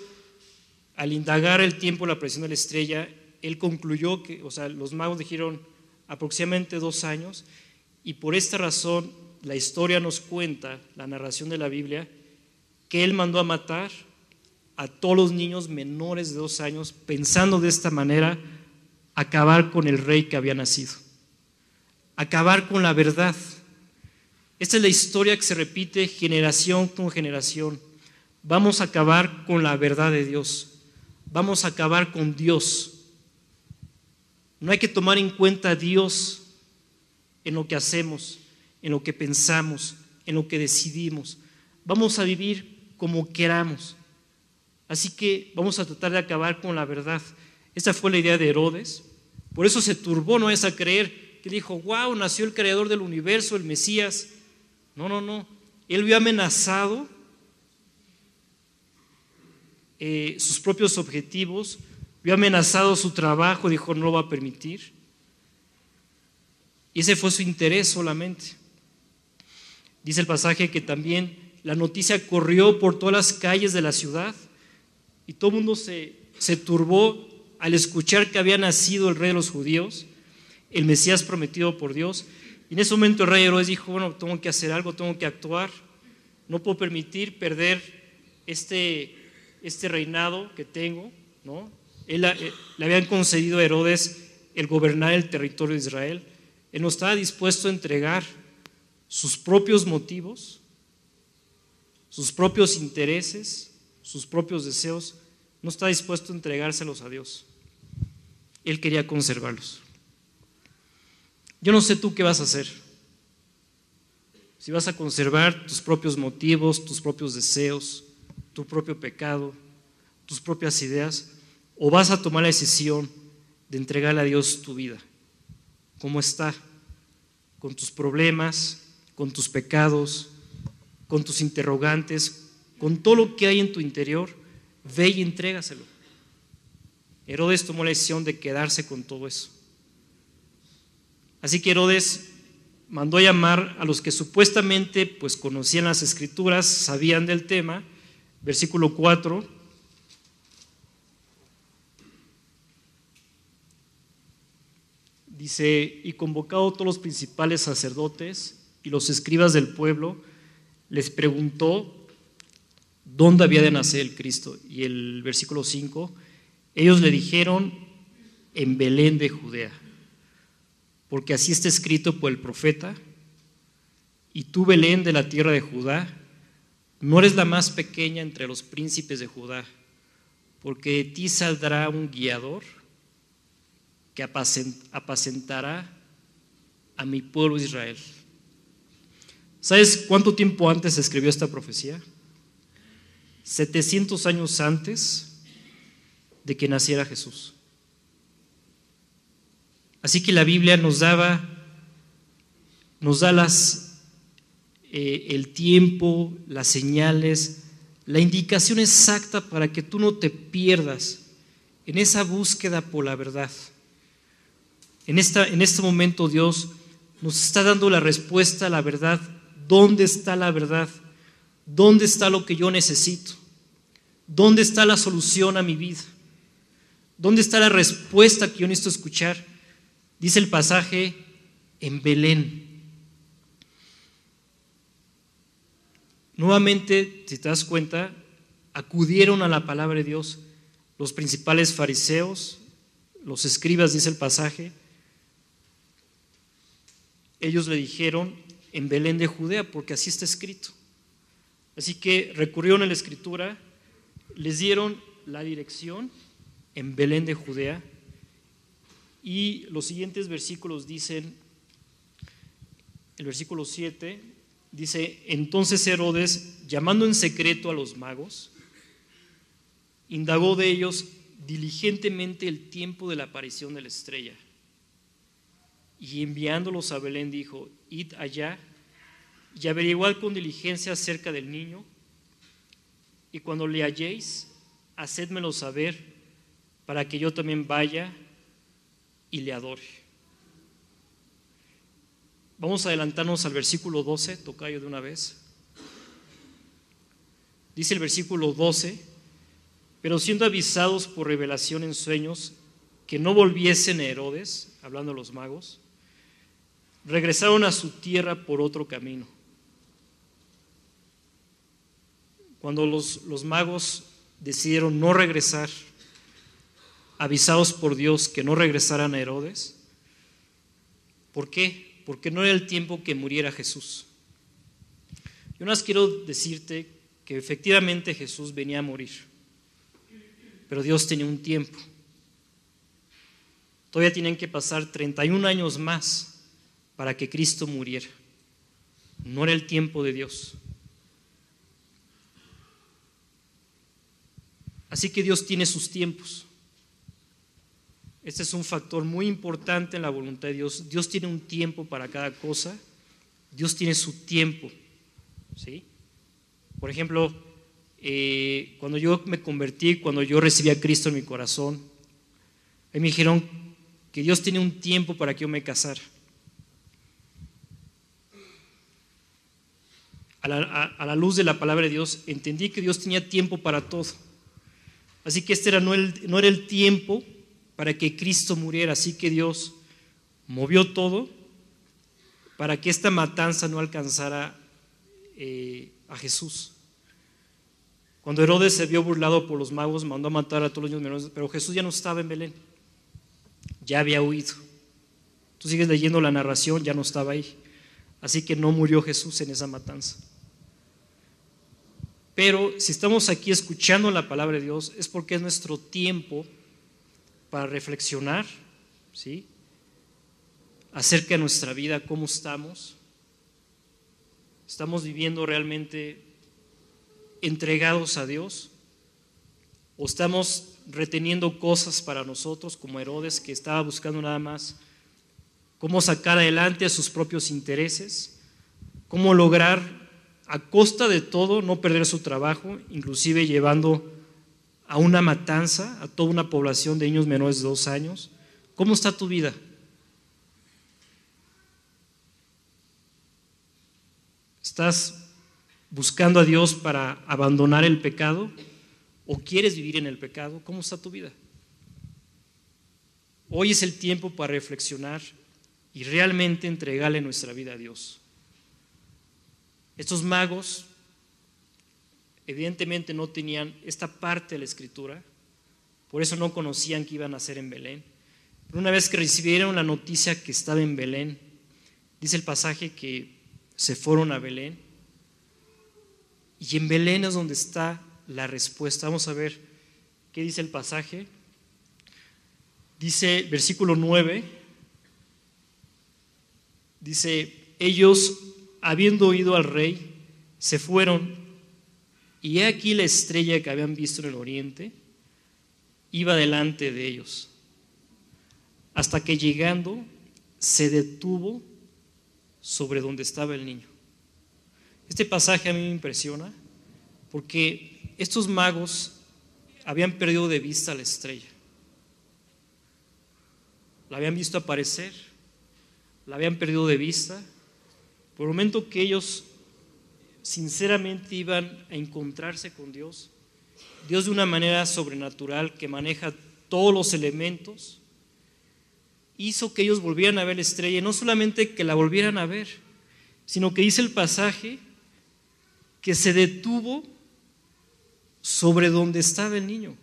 al indagar el tiempo, la presión de la estrella, él concluyó que, o sea, los magos dijeron aproximadamente dos años, y por esta razón la historia nos cuenta, la narración de la Biblia, que él mandó a matar a todos los niños menores de dos años, pensando de esta manera acabar con el rey que había nacido acabar con la verdad. Esta es la historia que se repite generación con generación. Vamos a acabar con la verdad de Dios. Vamos a acabar con Dios. No hay que tomar en cuenta a Dios en lo que hacemos, en lo que pensamos, en lo que decidimos. Vamos a vivir como queramos. Así que vamos a tratar de acabar con la verdad. Esa fue la idea de Herodes. Por eso se turbó, no es a creer que dijo, wow, nació el creador del universo, el Mesías. No, no, no. Él vio amenazado eh, sus propios objetivos, vio amenazado su trabajo, dijo, no lo va a permitir. Y ese fue su interés solamente. Dice el pasaje que también la noticia corrió por todas las calles de la ciudad y todo el mundo se, se turbó al escuchar que había nacido el rey de los judíos el Mesías prometido por Dios. Y en ese momento el rey Herodes dijo, bueno, tengo que hacer algo, tengo que actuar, no puedo permitir perder este, este reinado que tengo, ¿no? Él, eh, le habían concedido a Herodes el gobernar el territorio de Israel. Él no estaba dispuesto a entregar sus propios motivos, sus propios intereses, sus propios deseos, no está dispuesto a entregárselos a Dios. Él quería conservarlos. Yo no sé tú qué vas a hacer. Si vas a conservar tus propios motivos, tus propios deseos, tu propio pecado, tus propias ideas, o vas a tomar la decisión de entregarle a Dios tu vida, como está, con tus problemas, con tus pecados, con tus interrogantes, con todo lo que hay en tu interior, ve y entrégaselo. Herodes tomó la decisión de quedarse con todo eso. Así que Herodes mandó a llamar a los que supuestamente pues conocían las escrituras, sabían del tema, versículo 4. Dice, y convocado todos los principales sacerdotes y los escribas del pueblo, les preguntó dónde había de nacer el Cristo. Y el versículo 5, ellos le dijeron, en Belén de Judea porque así está escrito por el profeta, y tú, Belén de la tierra de Judá, no eres la más pequeña entre los príncipes de Judá, porque de ti saldrá un guiador que apacentará a mi pueblo Israel. ¿Sabes cuánto tiempo antes se escribió esta profecía? 700 años antes de que naciera Jesús. Así que la Biblia nos daba, nos da las, eh, el tiempo, las señales, la indicación exacta para que tú no te pierdas en esa búsqueda por la verdad. En, en este momento Dios nos está dando la respuesta a la verdad. ¿Dónde está la verdad? ¿Dónde está lo que yo necesito? ¿Dónde está la solución a mi vida? ¿Dónde está la respuesta que yo necesito escuchar? Dice el pasaje en Belén. Nuevamente, si te das cuenta, acudieron a la palabra de Dios los principales fariseos, los escribas, dice el pasaje, ellos le dijeron en Belén de Judea, porque así está escrito. Así que recurrieron a la escritura, les dieron la dirección en Belén de Judea y los siguientes versículos dicen, el versículo 7 dice, entonces Herodes, llamando en secreto a los magos, indagó de ellos diligentemente el tiempo de la aparición de la estrella. Y enviándolos a Belén dijo, id allá y averiguad con diligencia acerca del niño, y cuando le halléis, hacedmelo saber, para que yo también vaya y le adore. Vamos a adelantarnos al versículo 12, tocayo de una vez. Dice el versículo 12, pero siendo avisados por revelación en sueños que no volviesen a Herodes, hablando de los magos, regresaron a su tierra por otro camino. Cuando los, los magos decidieron no regresar, avisados por Dios que no regresaran a Herodes, ¿por qué? Porque no era el tiempo que muriera Jesús. Yo más quiero decirte que efectivamente Jesús venía a morir pero Dios tenía un tiempo. Todavía tienen que pasar 31 años más para que Cristo muriera. No era el tiempo de Dios. Así que Dios tiene sus tiempos. Este es un factor muy importante en la voluntad de Dios. Dios tiene un tiempo para cada cosa. Dios tiene su tiempo. ¿sí? Por ejemplo, eh, cuando yo me convertí, cuando yo recibí a Cristo en mi corazón, me dijeron que Dios tiene un tiempo para que yo me casara. A la, a la, luz de la palabra de Dios, entendí que Dios tenía tiempo para todo. Así que este era, no, el, no era el tiempo para que Cristo muriera, así que Dios movió todo para que esta matanza no alcanzara eh, a Jesús. Cuando Herodes se vio burlado por los magos, mandó a matar a todos los niños menores, pero Jesús ya no estaba en Belén, ya había huido. Tú sigues leyendo la narración, ya no estaba ahí. Así que no murió Jesús en esa matanza. Pero si estamos aquí escuchando la palabra de Dios, es porque es nuestro tiempo para reflexionar, ¿sí? Acerca de nuestra vida, cómo estamos. ¿Estamos viviendo realmente entregados a Dios? ¿O estamos reteniendo cosas para nosotros como Herodes que estaba buscando nada más cómo sacar adelante a sus propios intereses? ¿Cómo lograr a costa de todo no perder su trabajo, inclusive llevando a una matanza a toda una población de niños menores de dos años? ¿Cómo está tu vida? ¿Estás buscando a Dios para abandonar el pecado? ¿O quieres vivir en el pecado? ¿Cómo está tu vida? Hoy es el tiempo para reflexionar y realmente entregarle nuestra vida a Dios. Estos magos evidentemente no tenían esta parte de la escritura, por eso no conocían que iban a ser en Belén. Pero una vez que recibieron la noticia que estaba en Belén, dice el pasaje que se fueron a Belén y en Belén es donde está la respuesta. Vamos a ver qué dice el pasaje. Dice versículo 9, dice, ellos, habiendo oído al rey, se fueron, y he aquí la estrella que habían visto en el oriente, iba delante de ellos, hasta que llegando se detuvo sobre donde estaba el niño. Este pasaje a mí me impresiona porque estos magos habían perdido de vista la estrella. La habían visto aparecer, la habían perdido de vista. Por el momento que ellos sinceramente iban a encontrarse con Dios, Dios de una manera sobrenatural que maneja todos los elementos, hizo que ellos volvieran a ver la estrella, no solamente que la volvieran a ver, sino que dice el pasaje que se detuvo sobre donde estaba el niño.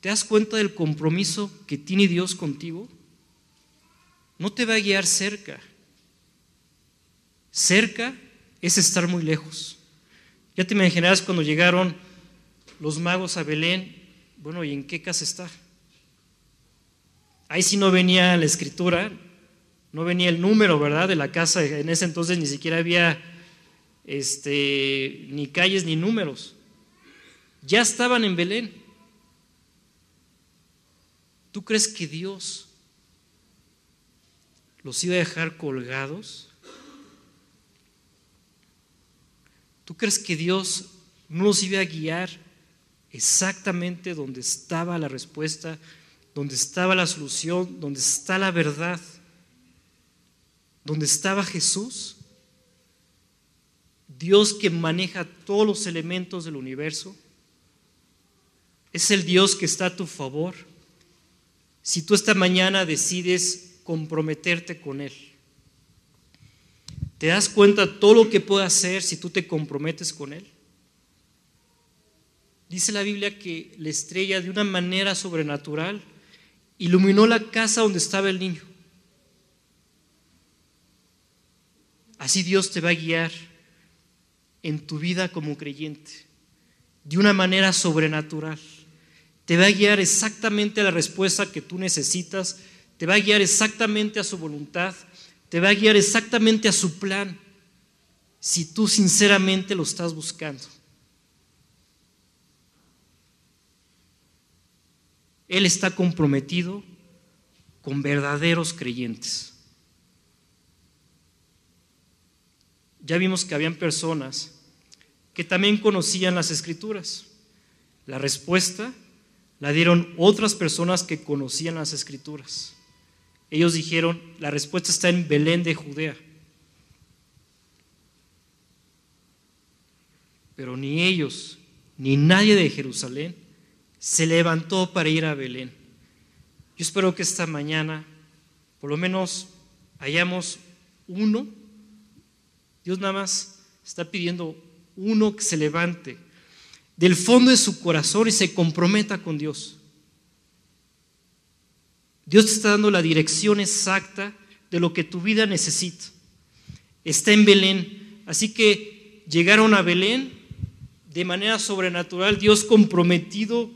¿Te das cuenta del compromiso que tiene Dios contigo? no te va a guiar cerca. Cerca es estar muy lejos. Ya te imaginarás cuando llegaron los magos a Belén, bueno, ¿y en qué casa está? Ahí sí no venía la escritura, no venía el número, ¿verdad? De la casa. En ese entonces ni siquiera había este, ni calles ni números. Ya estaban en Belén. ¿Tú crees que Dios los iba a dejar colgados? ¿Tú crees que Dios no los iba a guiar exactamente donde estaba la respuesta, donde estaba la solución, donde está la verdad, donde estaba Jesús? Dios que maneja todos los elementos del universo. Es el Dios que está a tu favor. Si tú esta mañana decides comprometerte con Él, ¿te das cuenta todo lo que puede hacer si tú te comprometes con Él? Dice la Biblia que la estrella de una manera sobrenatural iluminó la casa donde estaba el niño. Así Dios te va a guiar en tu vida como creyente, de una manera sobrenatural. Te va a guiar exactamente a la respuesta que tú necesitas, te va a guiar exactamente a su voluntad, te va a guiar exactamente a su plan, si tú sinceramente lo estás buscando. Él está comprometido con verdaderos creyentes. Ya vimos que habían personas que también conocían las escrituras. La respuesta la dieron otras personas que conocían las escrituras. Ellos dijeron, la respuesta está en Belén de Judea. Pero ni ellos, ni nadie de Jerusalén se levantó para ir a Belén. Yo espero que esta mañana por lo menos hayamos uno. Dios nada más está pidiendo uno que se levante del fondo de su corazón y se comprometa con Dios. Dios te está dando la dirección exacta de lo que tu vida necesita. Está en Belén. Así que llegaron a Belén de manera sobrenatural, Dios comprometido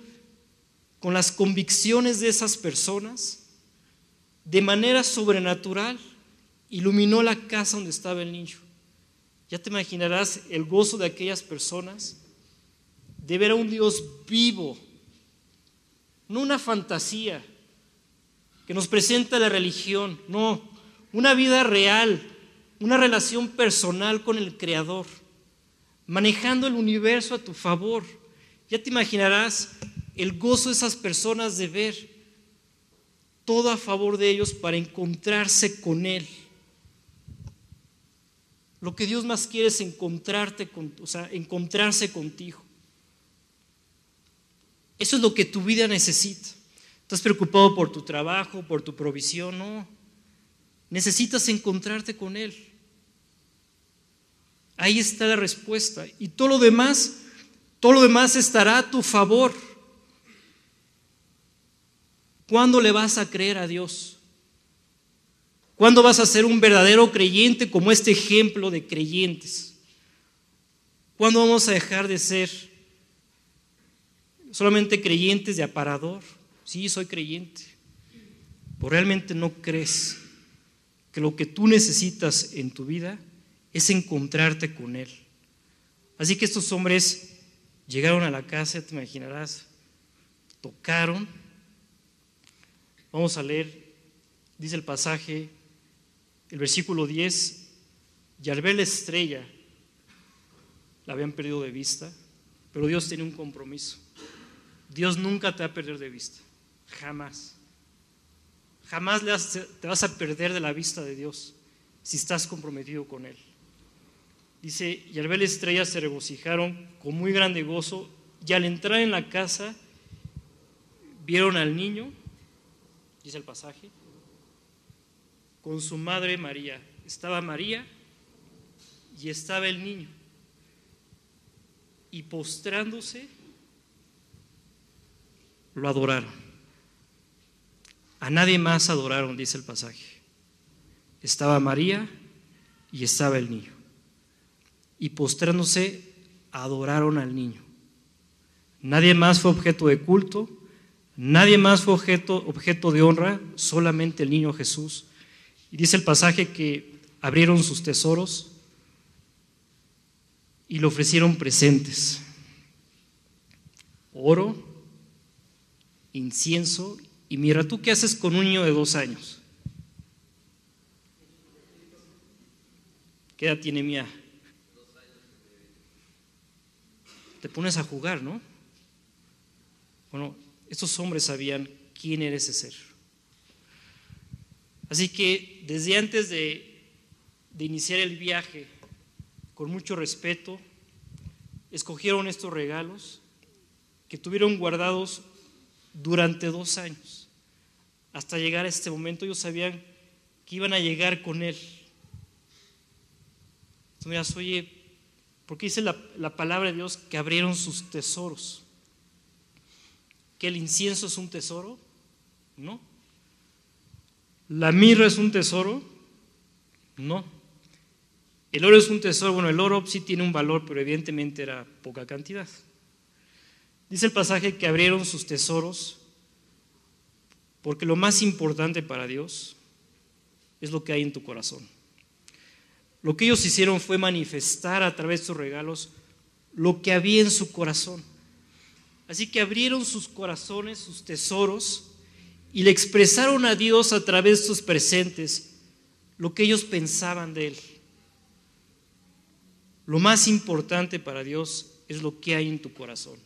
con las convicciones de esas personas, de manera sobrenatural, iluminó la casa donde estaba el niño. Ya te imaginarás el gozo de aquellas personas de ver a un Dios vivo, no una fantasía que nos presenta la religión, no, una vida real, una relación personal con el Creador, manejando el universo a tu favor. Ya te imaginarás el gozo de esas personas de ver todo a favor de ellos para encontrarse con Él. Lo que Dios más quiere es encontrarte con, o sea, encontrarse contigo. Eso es lo que tu vida necesita. ¿Estás preocupado por tu trabajo, por tu provisión? No. Necesitas encontrarte con Él. Ahí está la respuesta. Y todo lo demás, todo lo demás estará a tu favor. ¿Cuándo le vas a creer a Dios? ¿Cuándo vas a ser un verdadero creyente como este ejemplo de creyentes? ¿Cuándo vamos a dejar de ser solamente creyentes de aparador? Sí, soy creyente. Pero realmente no crees que lo que tú necesitas en tu vida es encontrarte con Él. Así que estos hombres llegaron a la casa, te imaginarás, tocaron Vamos a leer, dice el pasaje, el versículo 10, y al ver la estrella, la habían perdido de vista, pero Dios tiene un compromiso. Dios nunca te va a perder de vista, jamás. Jamás te vas a perder de la vista de Dios si estás comprometido con Él. Dice, y al ver la estrella se regocijaron con muy grande gozo, y al entrar en la casa vieron al niño dice el pasaje, con su madre María. Estaba María y estaba el niño. Y postrándose, lo adoraron. A nadie más adoraron, dice el pasaje. estaba María y estaba el niño. Y postrándose, adoraron al niño. Nadie más fue objeto de culto, nadie más fue objeto, objeto de honra, solamente el niño Jesús. Y dice el pasaje que abrieron sus tesoros y le ofrecieron presentes. Oro, incienso y mira, ¿tú qué haces con un niño de dos años? ¿Qué edad tiene Mía? Te pones a jugar, ¿no? Bueno, estos hombres sabían quién era ese ser. Así que desde antes de, de iniciar el viaje, con mucho respeto, escogieron estos regalos que tuvieron guardados durante dos años. Hasta llegar a este momento ellos sabían que iban a llegar con Él. Entonces, oye, porque dice la, la palabra de Dios que abrieron sus tesoros. ¿Que el incienso es un tesoro? No. ¿La mirra es un tesoro? No. ¿El oro es un tesoro? Bueno, el oro sí tiene un valor, pero evidentemente era poca cantidad. Dice el pasaje que abrieron sus tesoros porque lo más importante para Dios es lo que hay en tu corazón. Lo que ellos hicieron fue manifestar a través de sus regalos lo que había en su corazón. Así que abrieron sus corazones, sus tesoros, y le expresaron a Dios a través de sus presentes lo que ellos pensaban de Él. Lo más importante para Dios es lo que hay en tu corazón.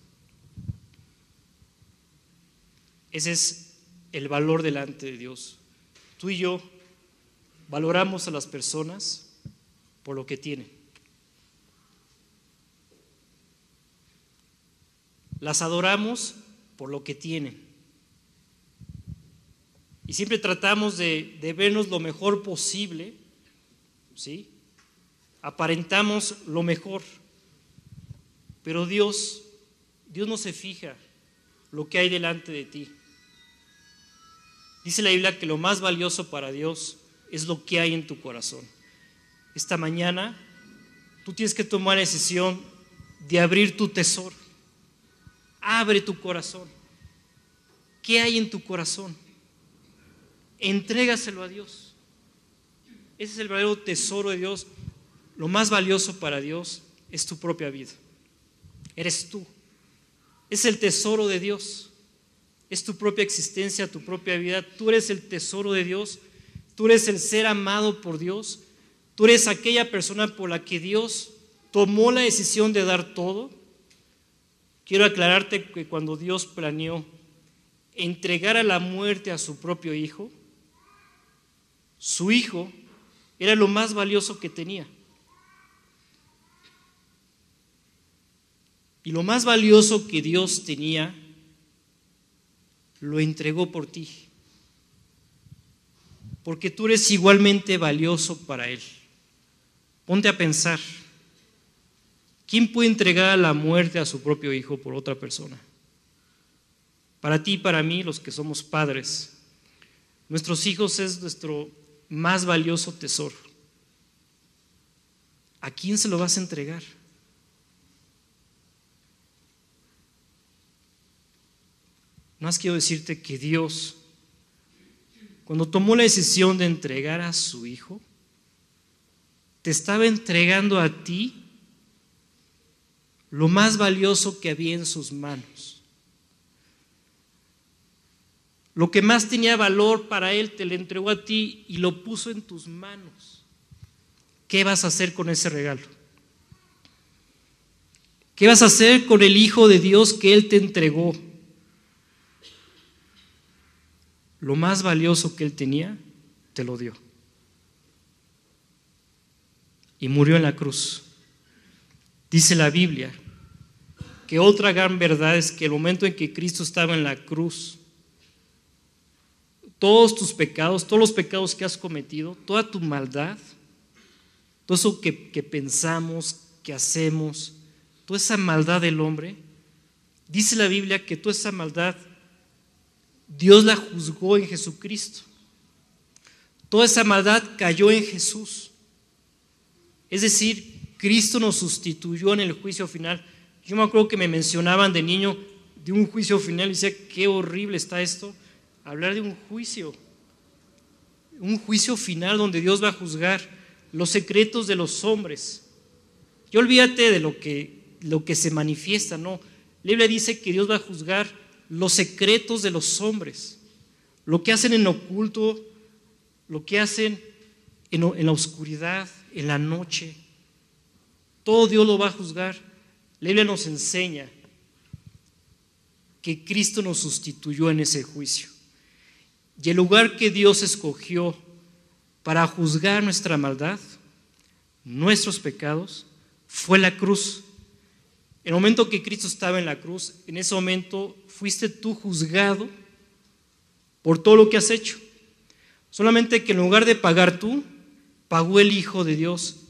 Ese es el valor delante de Dios. Tú y yo valoramos a las personas por lo que tienen. Las adoramos por lo que tienen. Y siempre tratamos de, vernos lo mejor posible, ¿sí? Aparentamos lo mejor. Pero Dios, Dios no se fija lo que hay delante de ti. Dice la Biblia que lo más valioso para Dios es lo que hay en tu corazón. Esta mañana tú tienes que tomar la decisión de abrir tu tesoro. Abre tu corazón. ¿Qué hay en tu corazón? Entrégaselo a Dios. Ese es el verdadero tesoro de Dios. Lo más valioso para Dios es tu propia vida. Eres tú. Es el tesoro de Dios es tu propia existencia, tu propia vida. Tú eres el tesoro de Dios. Tú eres el ser amado por Dios. Tú eres aquella persona por la que Dios tomó la decisión de dar todo. Quiero aclararte que cuando Dios planeó entregar a la muerte a su propio hijo, su hijo era lo más valioso que tenía. Y lo más valioso que Dios tenía lo entregó por ti. Porque tú eres igualmente valioso para Él. Ponte a pensar, ¿quién puede entregar la muerte a su propio hijo por otra persona? Para ti y para mí, los que somos padres, nuestros hijos es nuestro más valioso tesoro. ¿A quién se lo vas a entregar? Más quiero decirte que Dios, cuando tomó la decisión de entregar a su Hijo, te estaba entregando a ti lo más valioso que había en sus manos. Lo que más tenía valor para Él te lo entregó a ti y lo puso en tus manos. ¿Qué vas a hacer con ese regalo? ¿Qué vas a hacer con el Hijo de Dios que Él te entregó? Lo más valioso que él tenía, te lo dio. Y murió en la cruz. Dice la Biblia que otra gran verdad es que el momento en que Cristo estaba en la cruz, todos tus pecados, todos los pecados que has cometido, toda tu maldad, todo eso que, pensamos, que hacemos, toda esa maldad del hombre, dice la Biblia que toda esa maldad Dios la juzgó en Jesucristo. toda esa maldad cayó en Jesús. Es decir, Cristo nos sustituyó en el juicio final. Yo me acuerdo que me mencionaban de niño de un juicio final y decía, qué horrible está esto. Hablar de un juicio, un juicio final donde Dios va a juzgar los secretos de los hombres. Y olvídate de lo que, lo que se manifiesta, no. La Biblia dice que Dios va a juzgar los secretos de los hombres, lo que hacen en oculto, lo que hacen en, la oscuridad, en la noche. Todo Dios lo va a juzgar. La Biblia nos enseña que Cristo nos sustituyó en ese juicio. Y el lugar que Dios escogió para juzgar nuestra maldad, nuestros pecados, fue la cruz. En el momento que Cristo estaba en la cruz, en ese momento fuiste tú juzgado por todo lo que has hecho. Solamente que en lugar de pagar tú, pagó el Hijo de Dios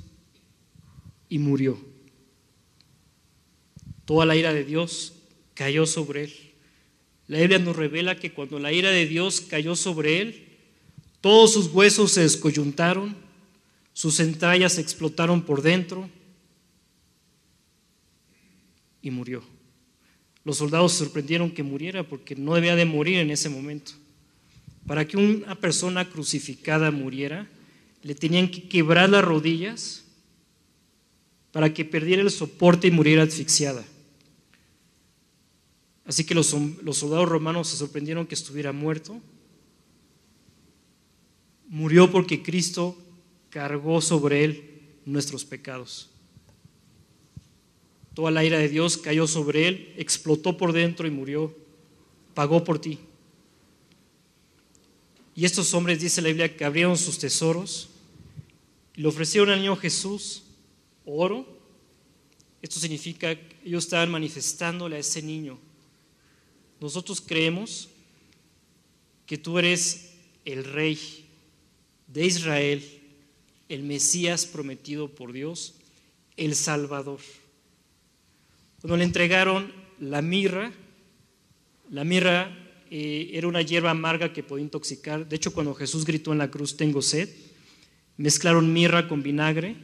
y murió. Toda la ira de Dios cayó sobre él. La Biblia nos revela que cuando la ira de Dios cayó sobre él, todos sus huesos se descoyuntaron, sus entrañas explotaron por dentro y murió. Los soldados sorprendieron que muriera porque no debía de morir en ese momento. Para que una persona crucificada muriera, le tenían que quebrar las rodillas para que perdiera el soporte y muriera asfixiada. Así que los, soldados romanos se sorprendieron que estuviera muerto. Murió porque Cristo cargó sobre él nuestros pecados. Toda la ira de Dios cayó sobre él, explotó por dentro y murió. Pagó por ti. Y estos hombres, dice la Biblia, que abrieron sus tesoros y le ofrecieron al niño Jesús oro. Esto significa que ellos estaban manifestándole a ese niño nosotros creemos que tú eres el rey de Israel, el Mesías prometido por Dios, el Salvador. Cuando le entregaron la mirra, la mirra eh, era una hierba amarga que podía intoxicar. De hecho, cuando Jesús gritó en la cruz, tengo sed, mezclaron mirra con vinagre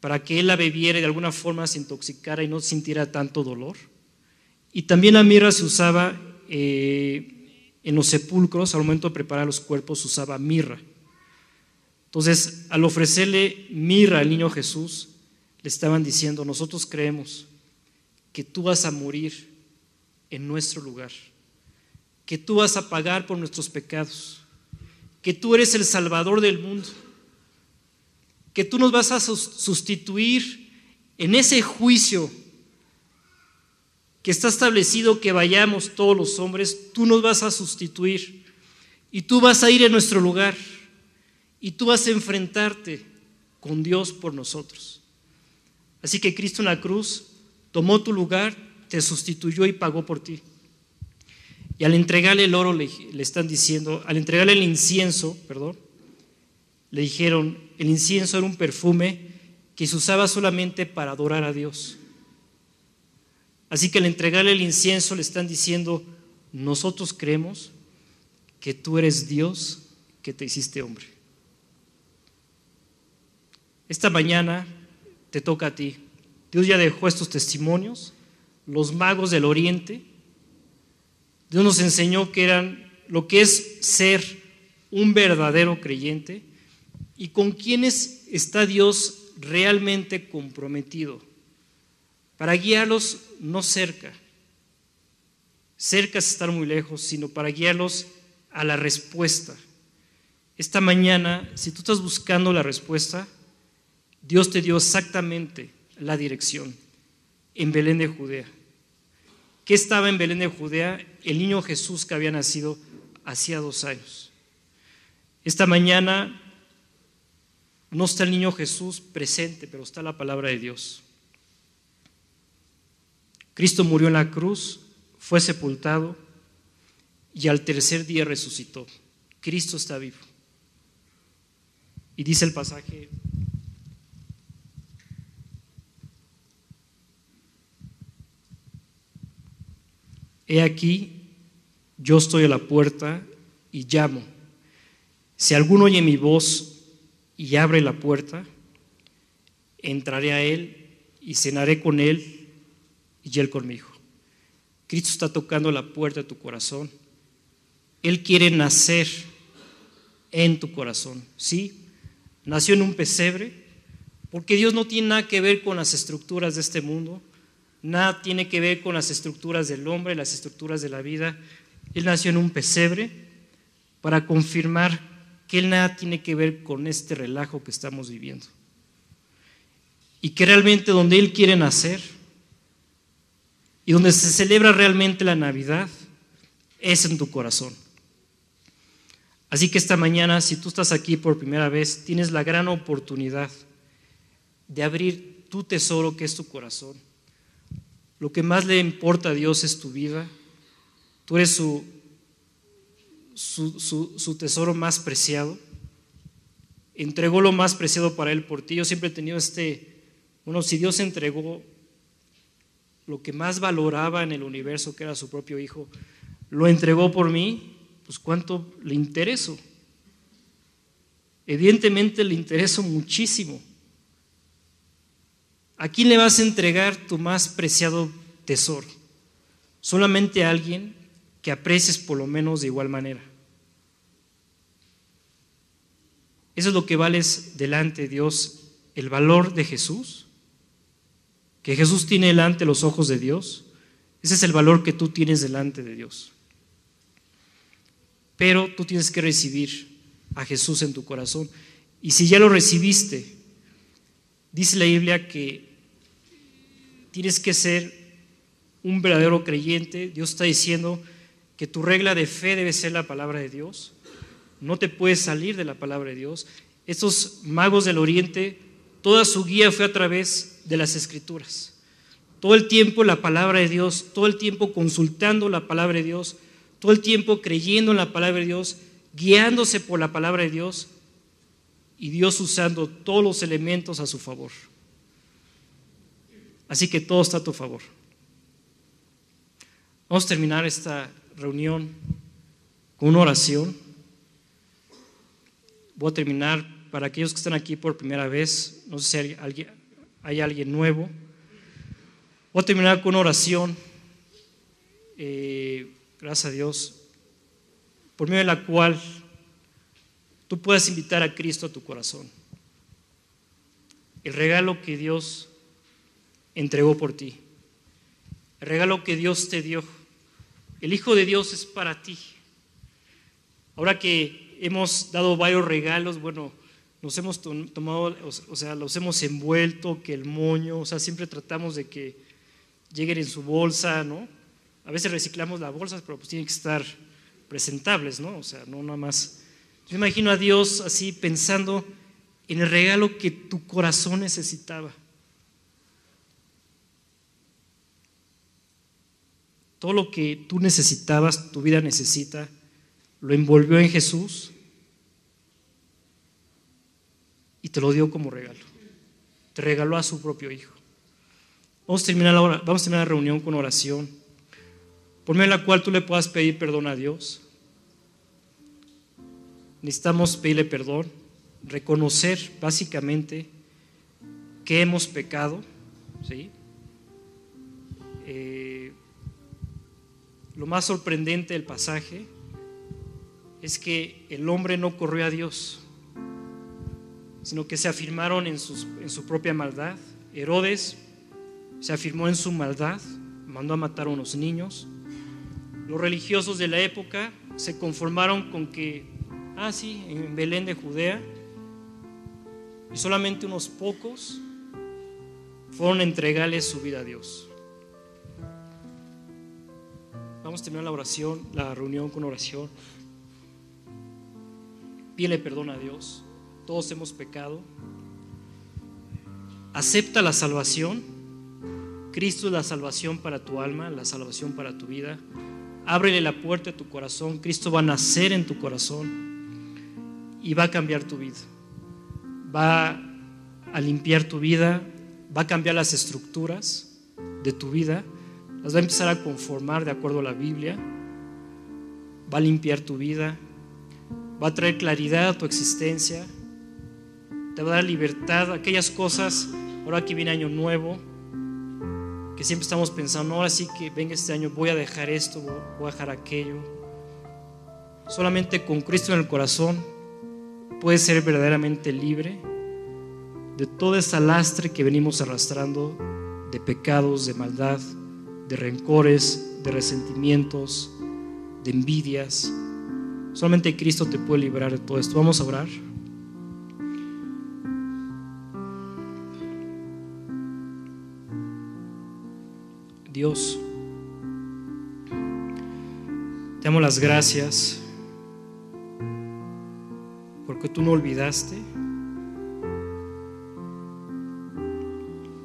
para que él la bebiera y de alguna forma se intoxicara y no sintiera tanto dolor. Y también la mirra se usaba eh, en los sepulcros, al momento de preparar los cuerpos se usaba mirra. Entonces, al ofrecerle mirra al niño Jesús, le estaban diciendo, nosotros creemos que tú vas a morir en nuestro lugar, que tú vas a pagar por nuestros pecados, que tú eres el Salvador del mundo, que tú nos vas a sustituir en ese juicio que está establecido que vayamos todos los hombres, tú nos vas a sustituir y tú vas a ir en nuestro lugar y tú vas a enfrentarte con Dios por nosotros. Así que Cristo en la cruz tomó tu lugar, te sustituyó y pagó por ti. Y al entregarle el oro le, le están diciendo, al entregarle el incienso, perdón, le dijeron, el incienso era un perfume que se usaba solamente para adorar a Dios. Así que al entregarle el incienso le están diciendo, nosotros creemos que tú eres Dios que te hiciste hombre. Esta mañana te toca a ti. Dios ya dejó estos testimonios, los magos del oriente. Dios nos enseñó que eran lo que es ser un verdadero creyente y con quienes está Dios realmente comprometido para guiarlos no cerca, cerca es estar muy lejos, sino para guiarlos a la respuesta. Esta mañana, si tú estás buscando la respuesta, Dios te dio exactamente la dirección en Belén de Judea. ¿Qué estaba en Belén de Judea? El niño Jesús que había nacido hacía dos años. Esta mañana no está el niño Jesús presente, pero está la palabra de Dios. Cristo murió en la cruz, fue sepultado y al tercer día resucitó. Cristo está vivo. Y dice el pasaje, He aquí, yo estoy a la puerta y llamo. Si alguno oye mi voz y abre la puerta, entraré a él y cenaré con él y él conmigo. Cristo está tocando la puerta de tu corazón. Él quiere nacer en tu corazón. ¿Sí? Nació en un pesebre, porque Dios no tiene nada que ver con las estructuras de este mundo, nada tiene que ver con las estructuras del hombre, las estructuras de la vida. Él nació en un pesebre para confirmar que Él nada tiene que ver con este relajo que estamos viviendo. Y que realmente donde Él quiere nacer y donde se celebra realmente la Navidad es en tu corazón. Así que esta mañana, si tú estás aquí por primera vez, tienes la gran oportunidad de abrir tu tesoro que es tu corazón. Lo que más le importa a Dios es tu vida. Tú eres su, su, tesoro más preciado. Entregó lo más preciado para Él por ti. Yo siempre he tenido este, bueno, si Dios entregó lo que más valoraba en el universo, que era su propio Hijo, lo entregó por mí, pues cuánto le intereso. Evidentemente le intereso muchísimo. ¿A quién le vas a entregar tu más preciado tesoro? Solamente a alguien que aprecies por lo menos de igual manera. Eso es lo que vales delante de Dios, el valor de Jesús, que Jesús tiene delante los ojos de Dios. Ese es el valor que tú tienes delante de Dios. Pero tú tienes que recibir a Jesús en tu corazón. Y si ya lo recibiste, dice la Biblia que tienes que ser un verdadero creyente. Dios está diciendo que tu regla de fe debe ser la palabra de Dios. No te puedes salir de la palabra de Dios. Estos magos del Oriente, toda su guía fue a través de las escrituras. Todo el tiempo la palabra de Dios, todo el tiempo consultando la palabra de Dios todo el tiempo creyendo en la palabra de Dios, guiándose por la palabra de Dios y Dios usando todos los elementos a su favor. Así que todo está a tu favor. Vamos a terminar esta reunión con una oración. Voy a terminar para aquellos que están aquí por primera vez, no sé si hay alguien, hay alguien nuevo. Voy a terminar con una oración. Eh, gracias a Dios, por medio de la cual tú puedes invitar a Cristo a tu corazón. El regalo que Dios entregó por ti. El regalo que Dios te dio. El Hijo de Dios es para ti. Ahora que hemos dado varios regalos, bueno, nos hemos tomado, o sea, los hemos envuelto, que el moño, o sea, siempre tratamos de que lleguen en su bolsa, ¿no? A veces reciclamos las bolsas, pero pues tienen que estar presentables, ¿no? O sea, no nada más. Yo imagino a Dios así pensando en el regalo que tu corazón necesitaba. Todo lo que tú necesitabas, tu vida necesita, lo envolvió en Jesús y te lo dio como regalo. Te regaló a su propio Hijo. Vamos a terminar la, vamos a terminar la reunión con oración por medio de la cual tú le puedas pedir perdón a Dios. Necesitamos pedirle perdón, reconocer básicamente que hemos pecado, ¿sí? Eh, lo más sorprendente del pasaje es que el hombre no corrió a Dios, sino que se afirmaron en, en su propia maldad. Herodes se afirmó en su maldad, mandó a matar a unos niños. Los religiosos de la época se conformaron con que, ah, sí, en Belén de Judea, y solamente unos pocos fueron a entregarle su vida a Dios. Vamos a terminar la oración, la reunión con oración. Pídele perdón a Dios. Todos hemos pecado. Acepta la salvación. Cristo es la salvación para tu alma, la salvación para tu vida. Ábrele la puerta de tu corazón. Cristo va a nacer en tu corazón y va a cambiar tu vida. Va a limpiar tu vida, va a cambiar las estructuras de tu vida, las va a empezar a conformar de acuerdo a la Biblia, va a limpiar tu vida, va a traer claridad a tu existencia, te va a dar libertad, aquellas cosas, ahora que viene año nuevo, que siempre estamos pensando, ahora sí que venga este año, voy a dejar esto, voy a dejar aquello. Solamente con Cristo en el corazón puedes ser verdaderamente libre de toda esa lastre que venimos arrastrando de pecados, de maldad, de rencores, de resentimientos, de envidias. Solamente Cristo te puede librar de todo esto. Vamos a orar. Dios, te damos las gracias porque tú no olvidaste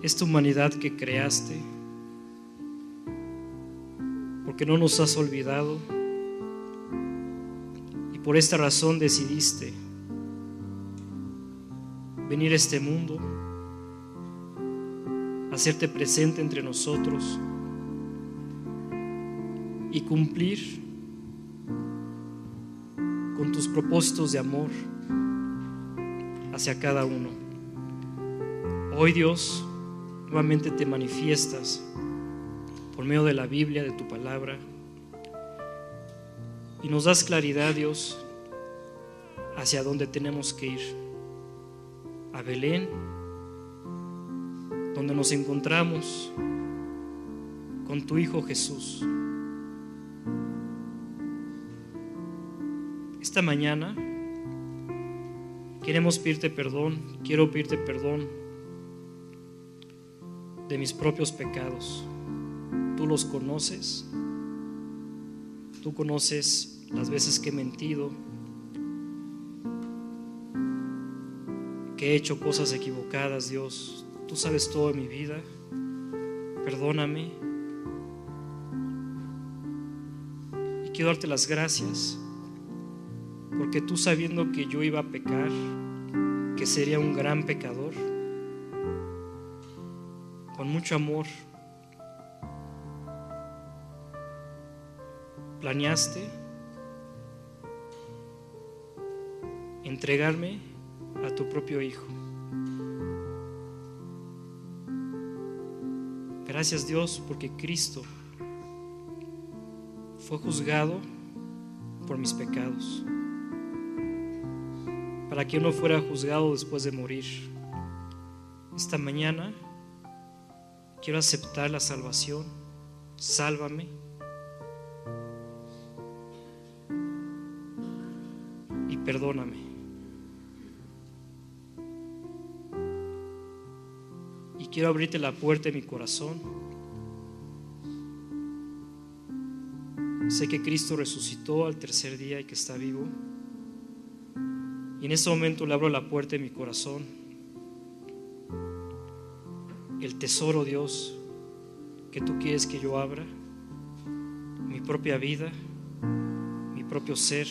esta humanidad que creaste, porque no nos has olvidado y por esta razón decidiste venir a este mundo, hacerte presente entre nosotros y cumplir con tus propósitos de amor hacia cada uno. Hoy Dios, nuevamente te manifiestas medio de la Biblia, de tu palabra, y nos das claridad, Dios, hacia dónde tenemos que ir. A Belén, donde nos encontramos con tu Hijo Jesús. Esta mañana queremos pedirte perdón, quiero pedirte perdón de mis propios pecados. Tú los conoces, tú conoces las veces que he mentido, que he hecho cosas equivocadas, Dios. Tú sabes todo de mi vida, perdóname. Y quiero darte las gracias porque tú sabiendo que yo iba a pecar, que sería un gran pecador, con mucho amor, planeaste entregarme a tu propio Hijo. Gracias Dios porque Cristo fue juzgado por mis pecados para que no fuera juzgado después de morir. Esta mañana quiero aceptar la salvación. Sálvame. Perdóname. Y quiero abrirte la puerta de mi corazón. Sé que Cristo resucitó al tercer día y que está vivo. Y en ese momento le abro la puerta de mi corazón. El tesoro, Dios, que tú quieres que yo abra. Mi propia vida, mi propio ser.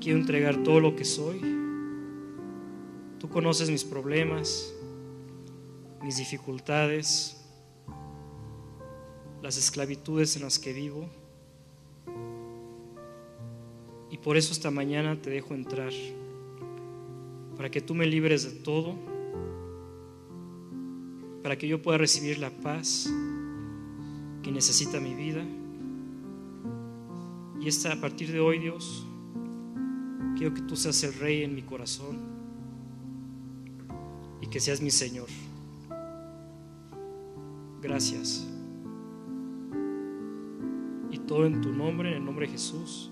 Quiero entregar todo lo que soy. Tú conoces mis problemas, mis dificultades, las esclavitudes en las que vivo. Y por eso esta mañana te dejo entrar, para que tú me libres de todo, para que yo pueda recibir la paz que necesita mi vida. Y esta, a partir de hoy, Dios, quiero que tú seas el rey en mi corazón y que seas mi Señor. Gracias. Y todo en tu nombre, en el nombre de Jesús.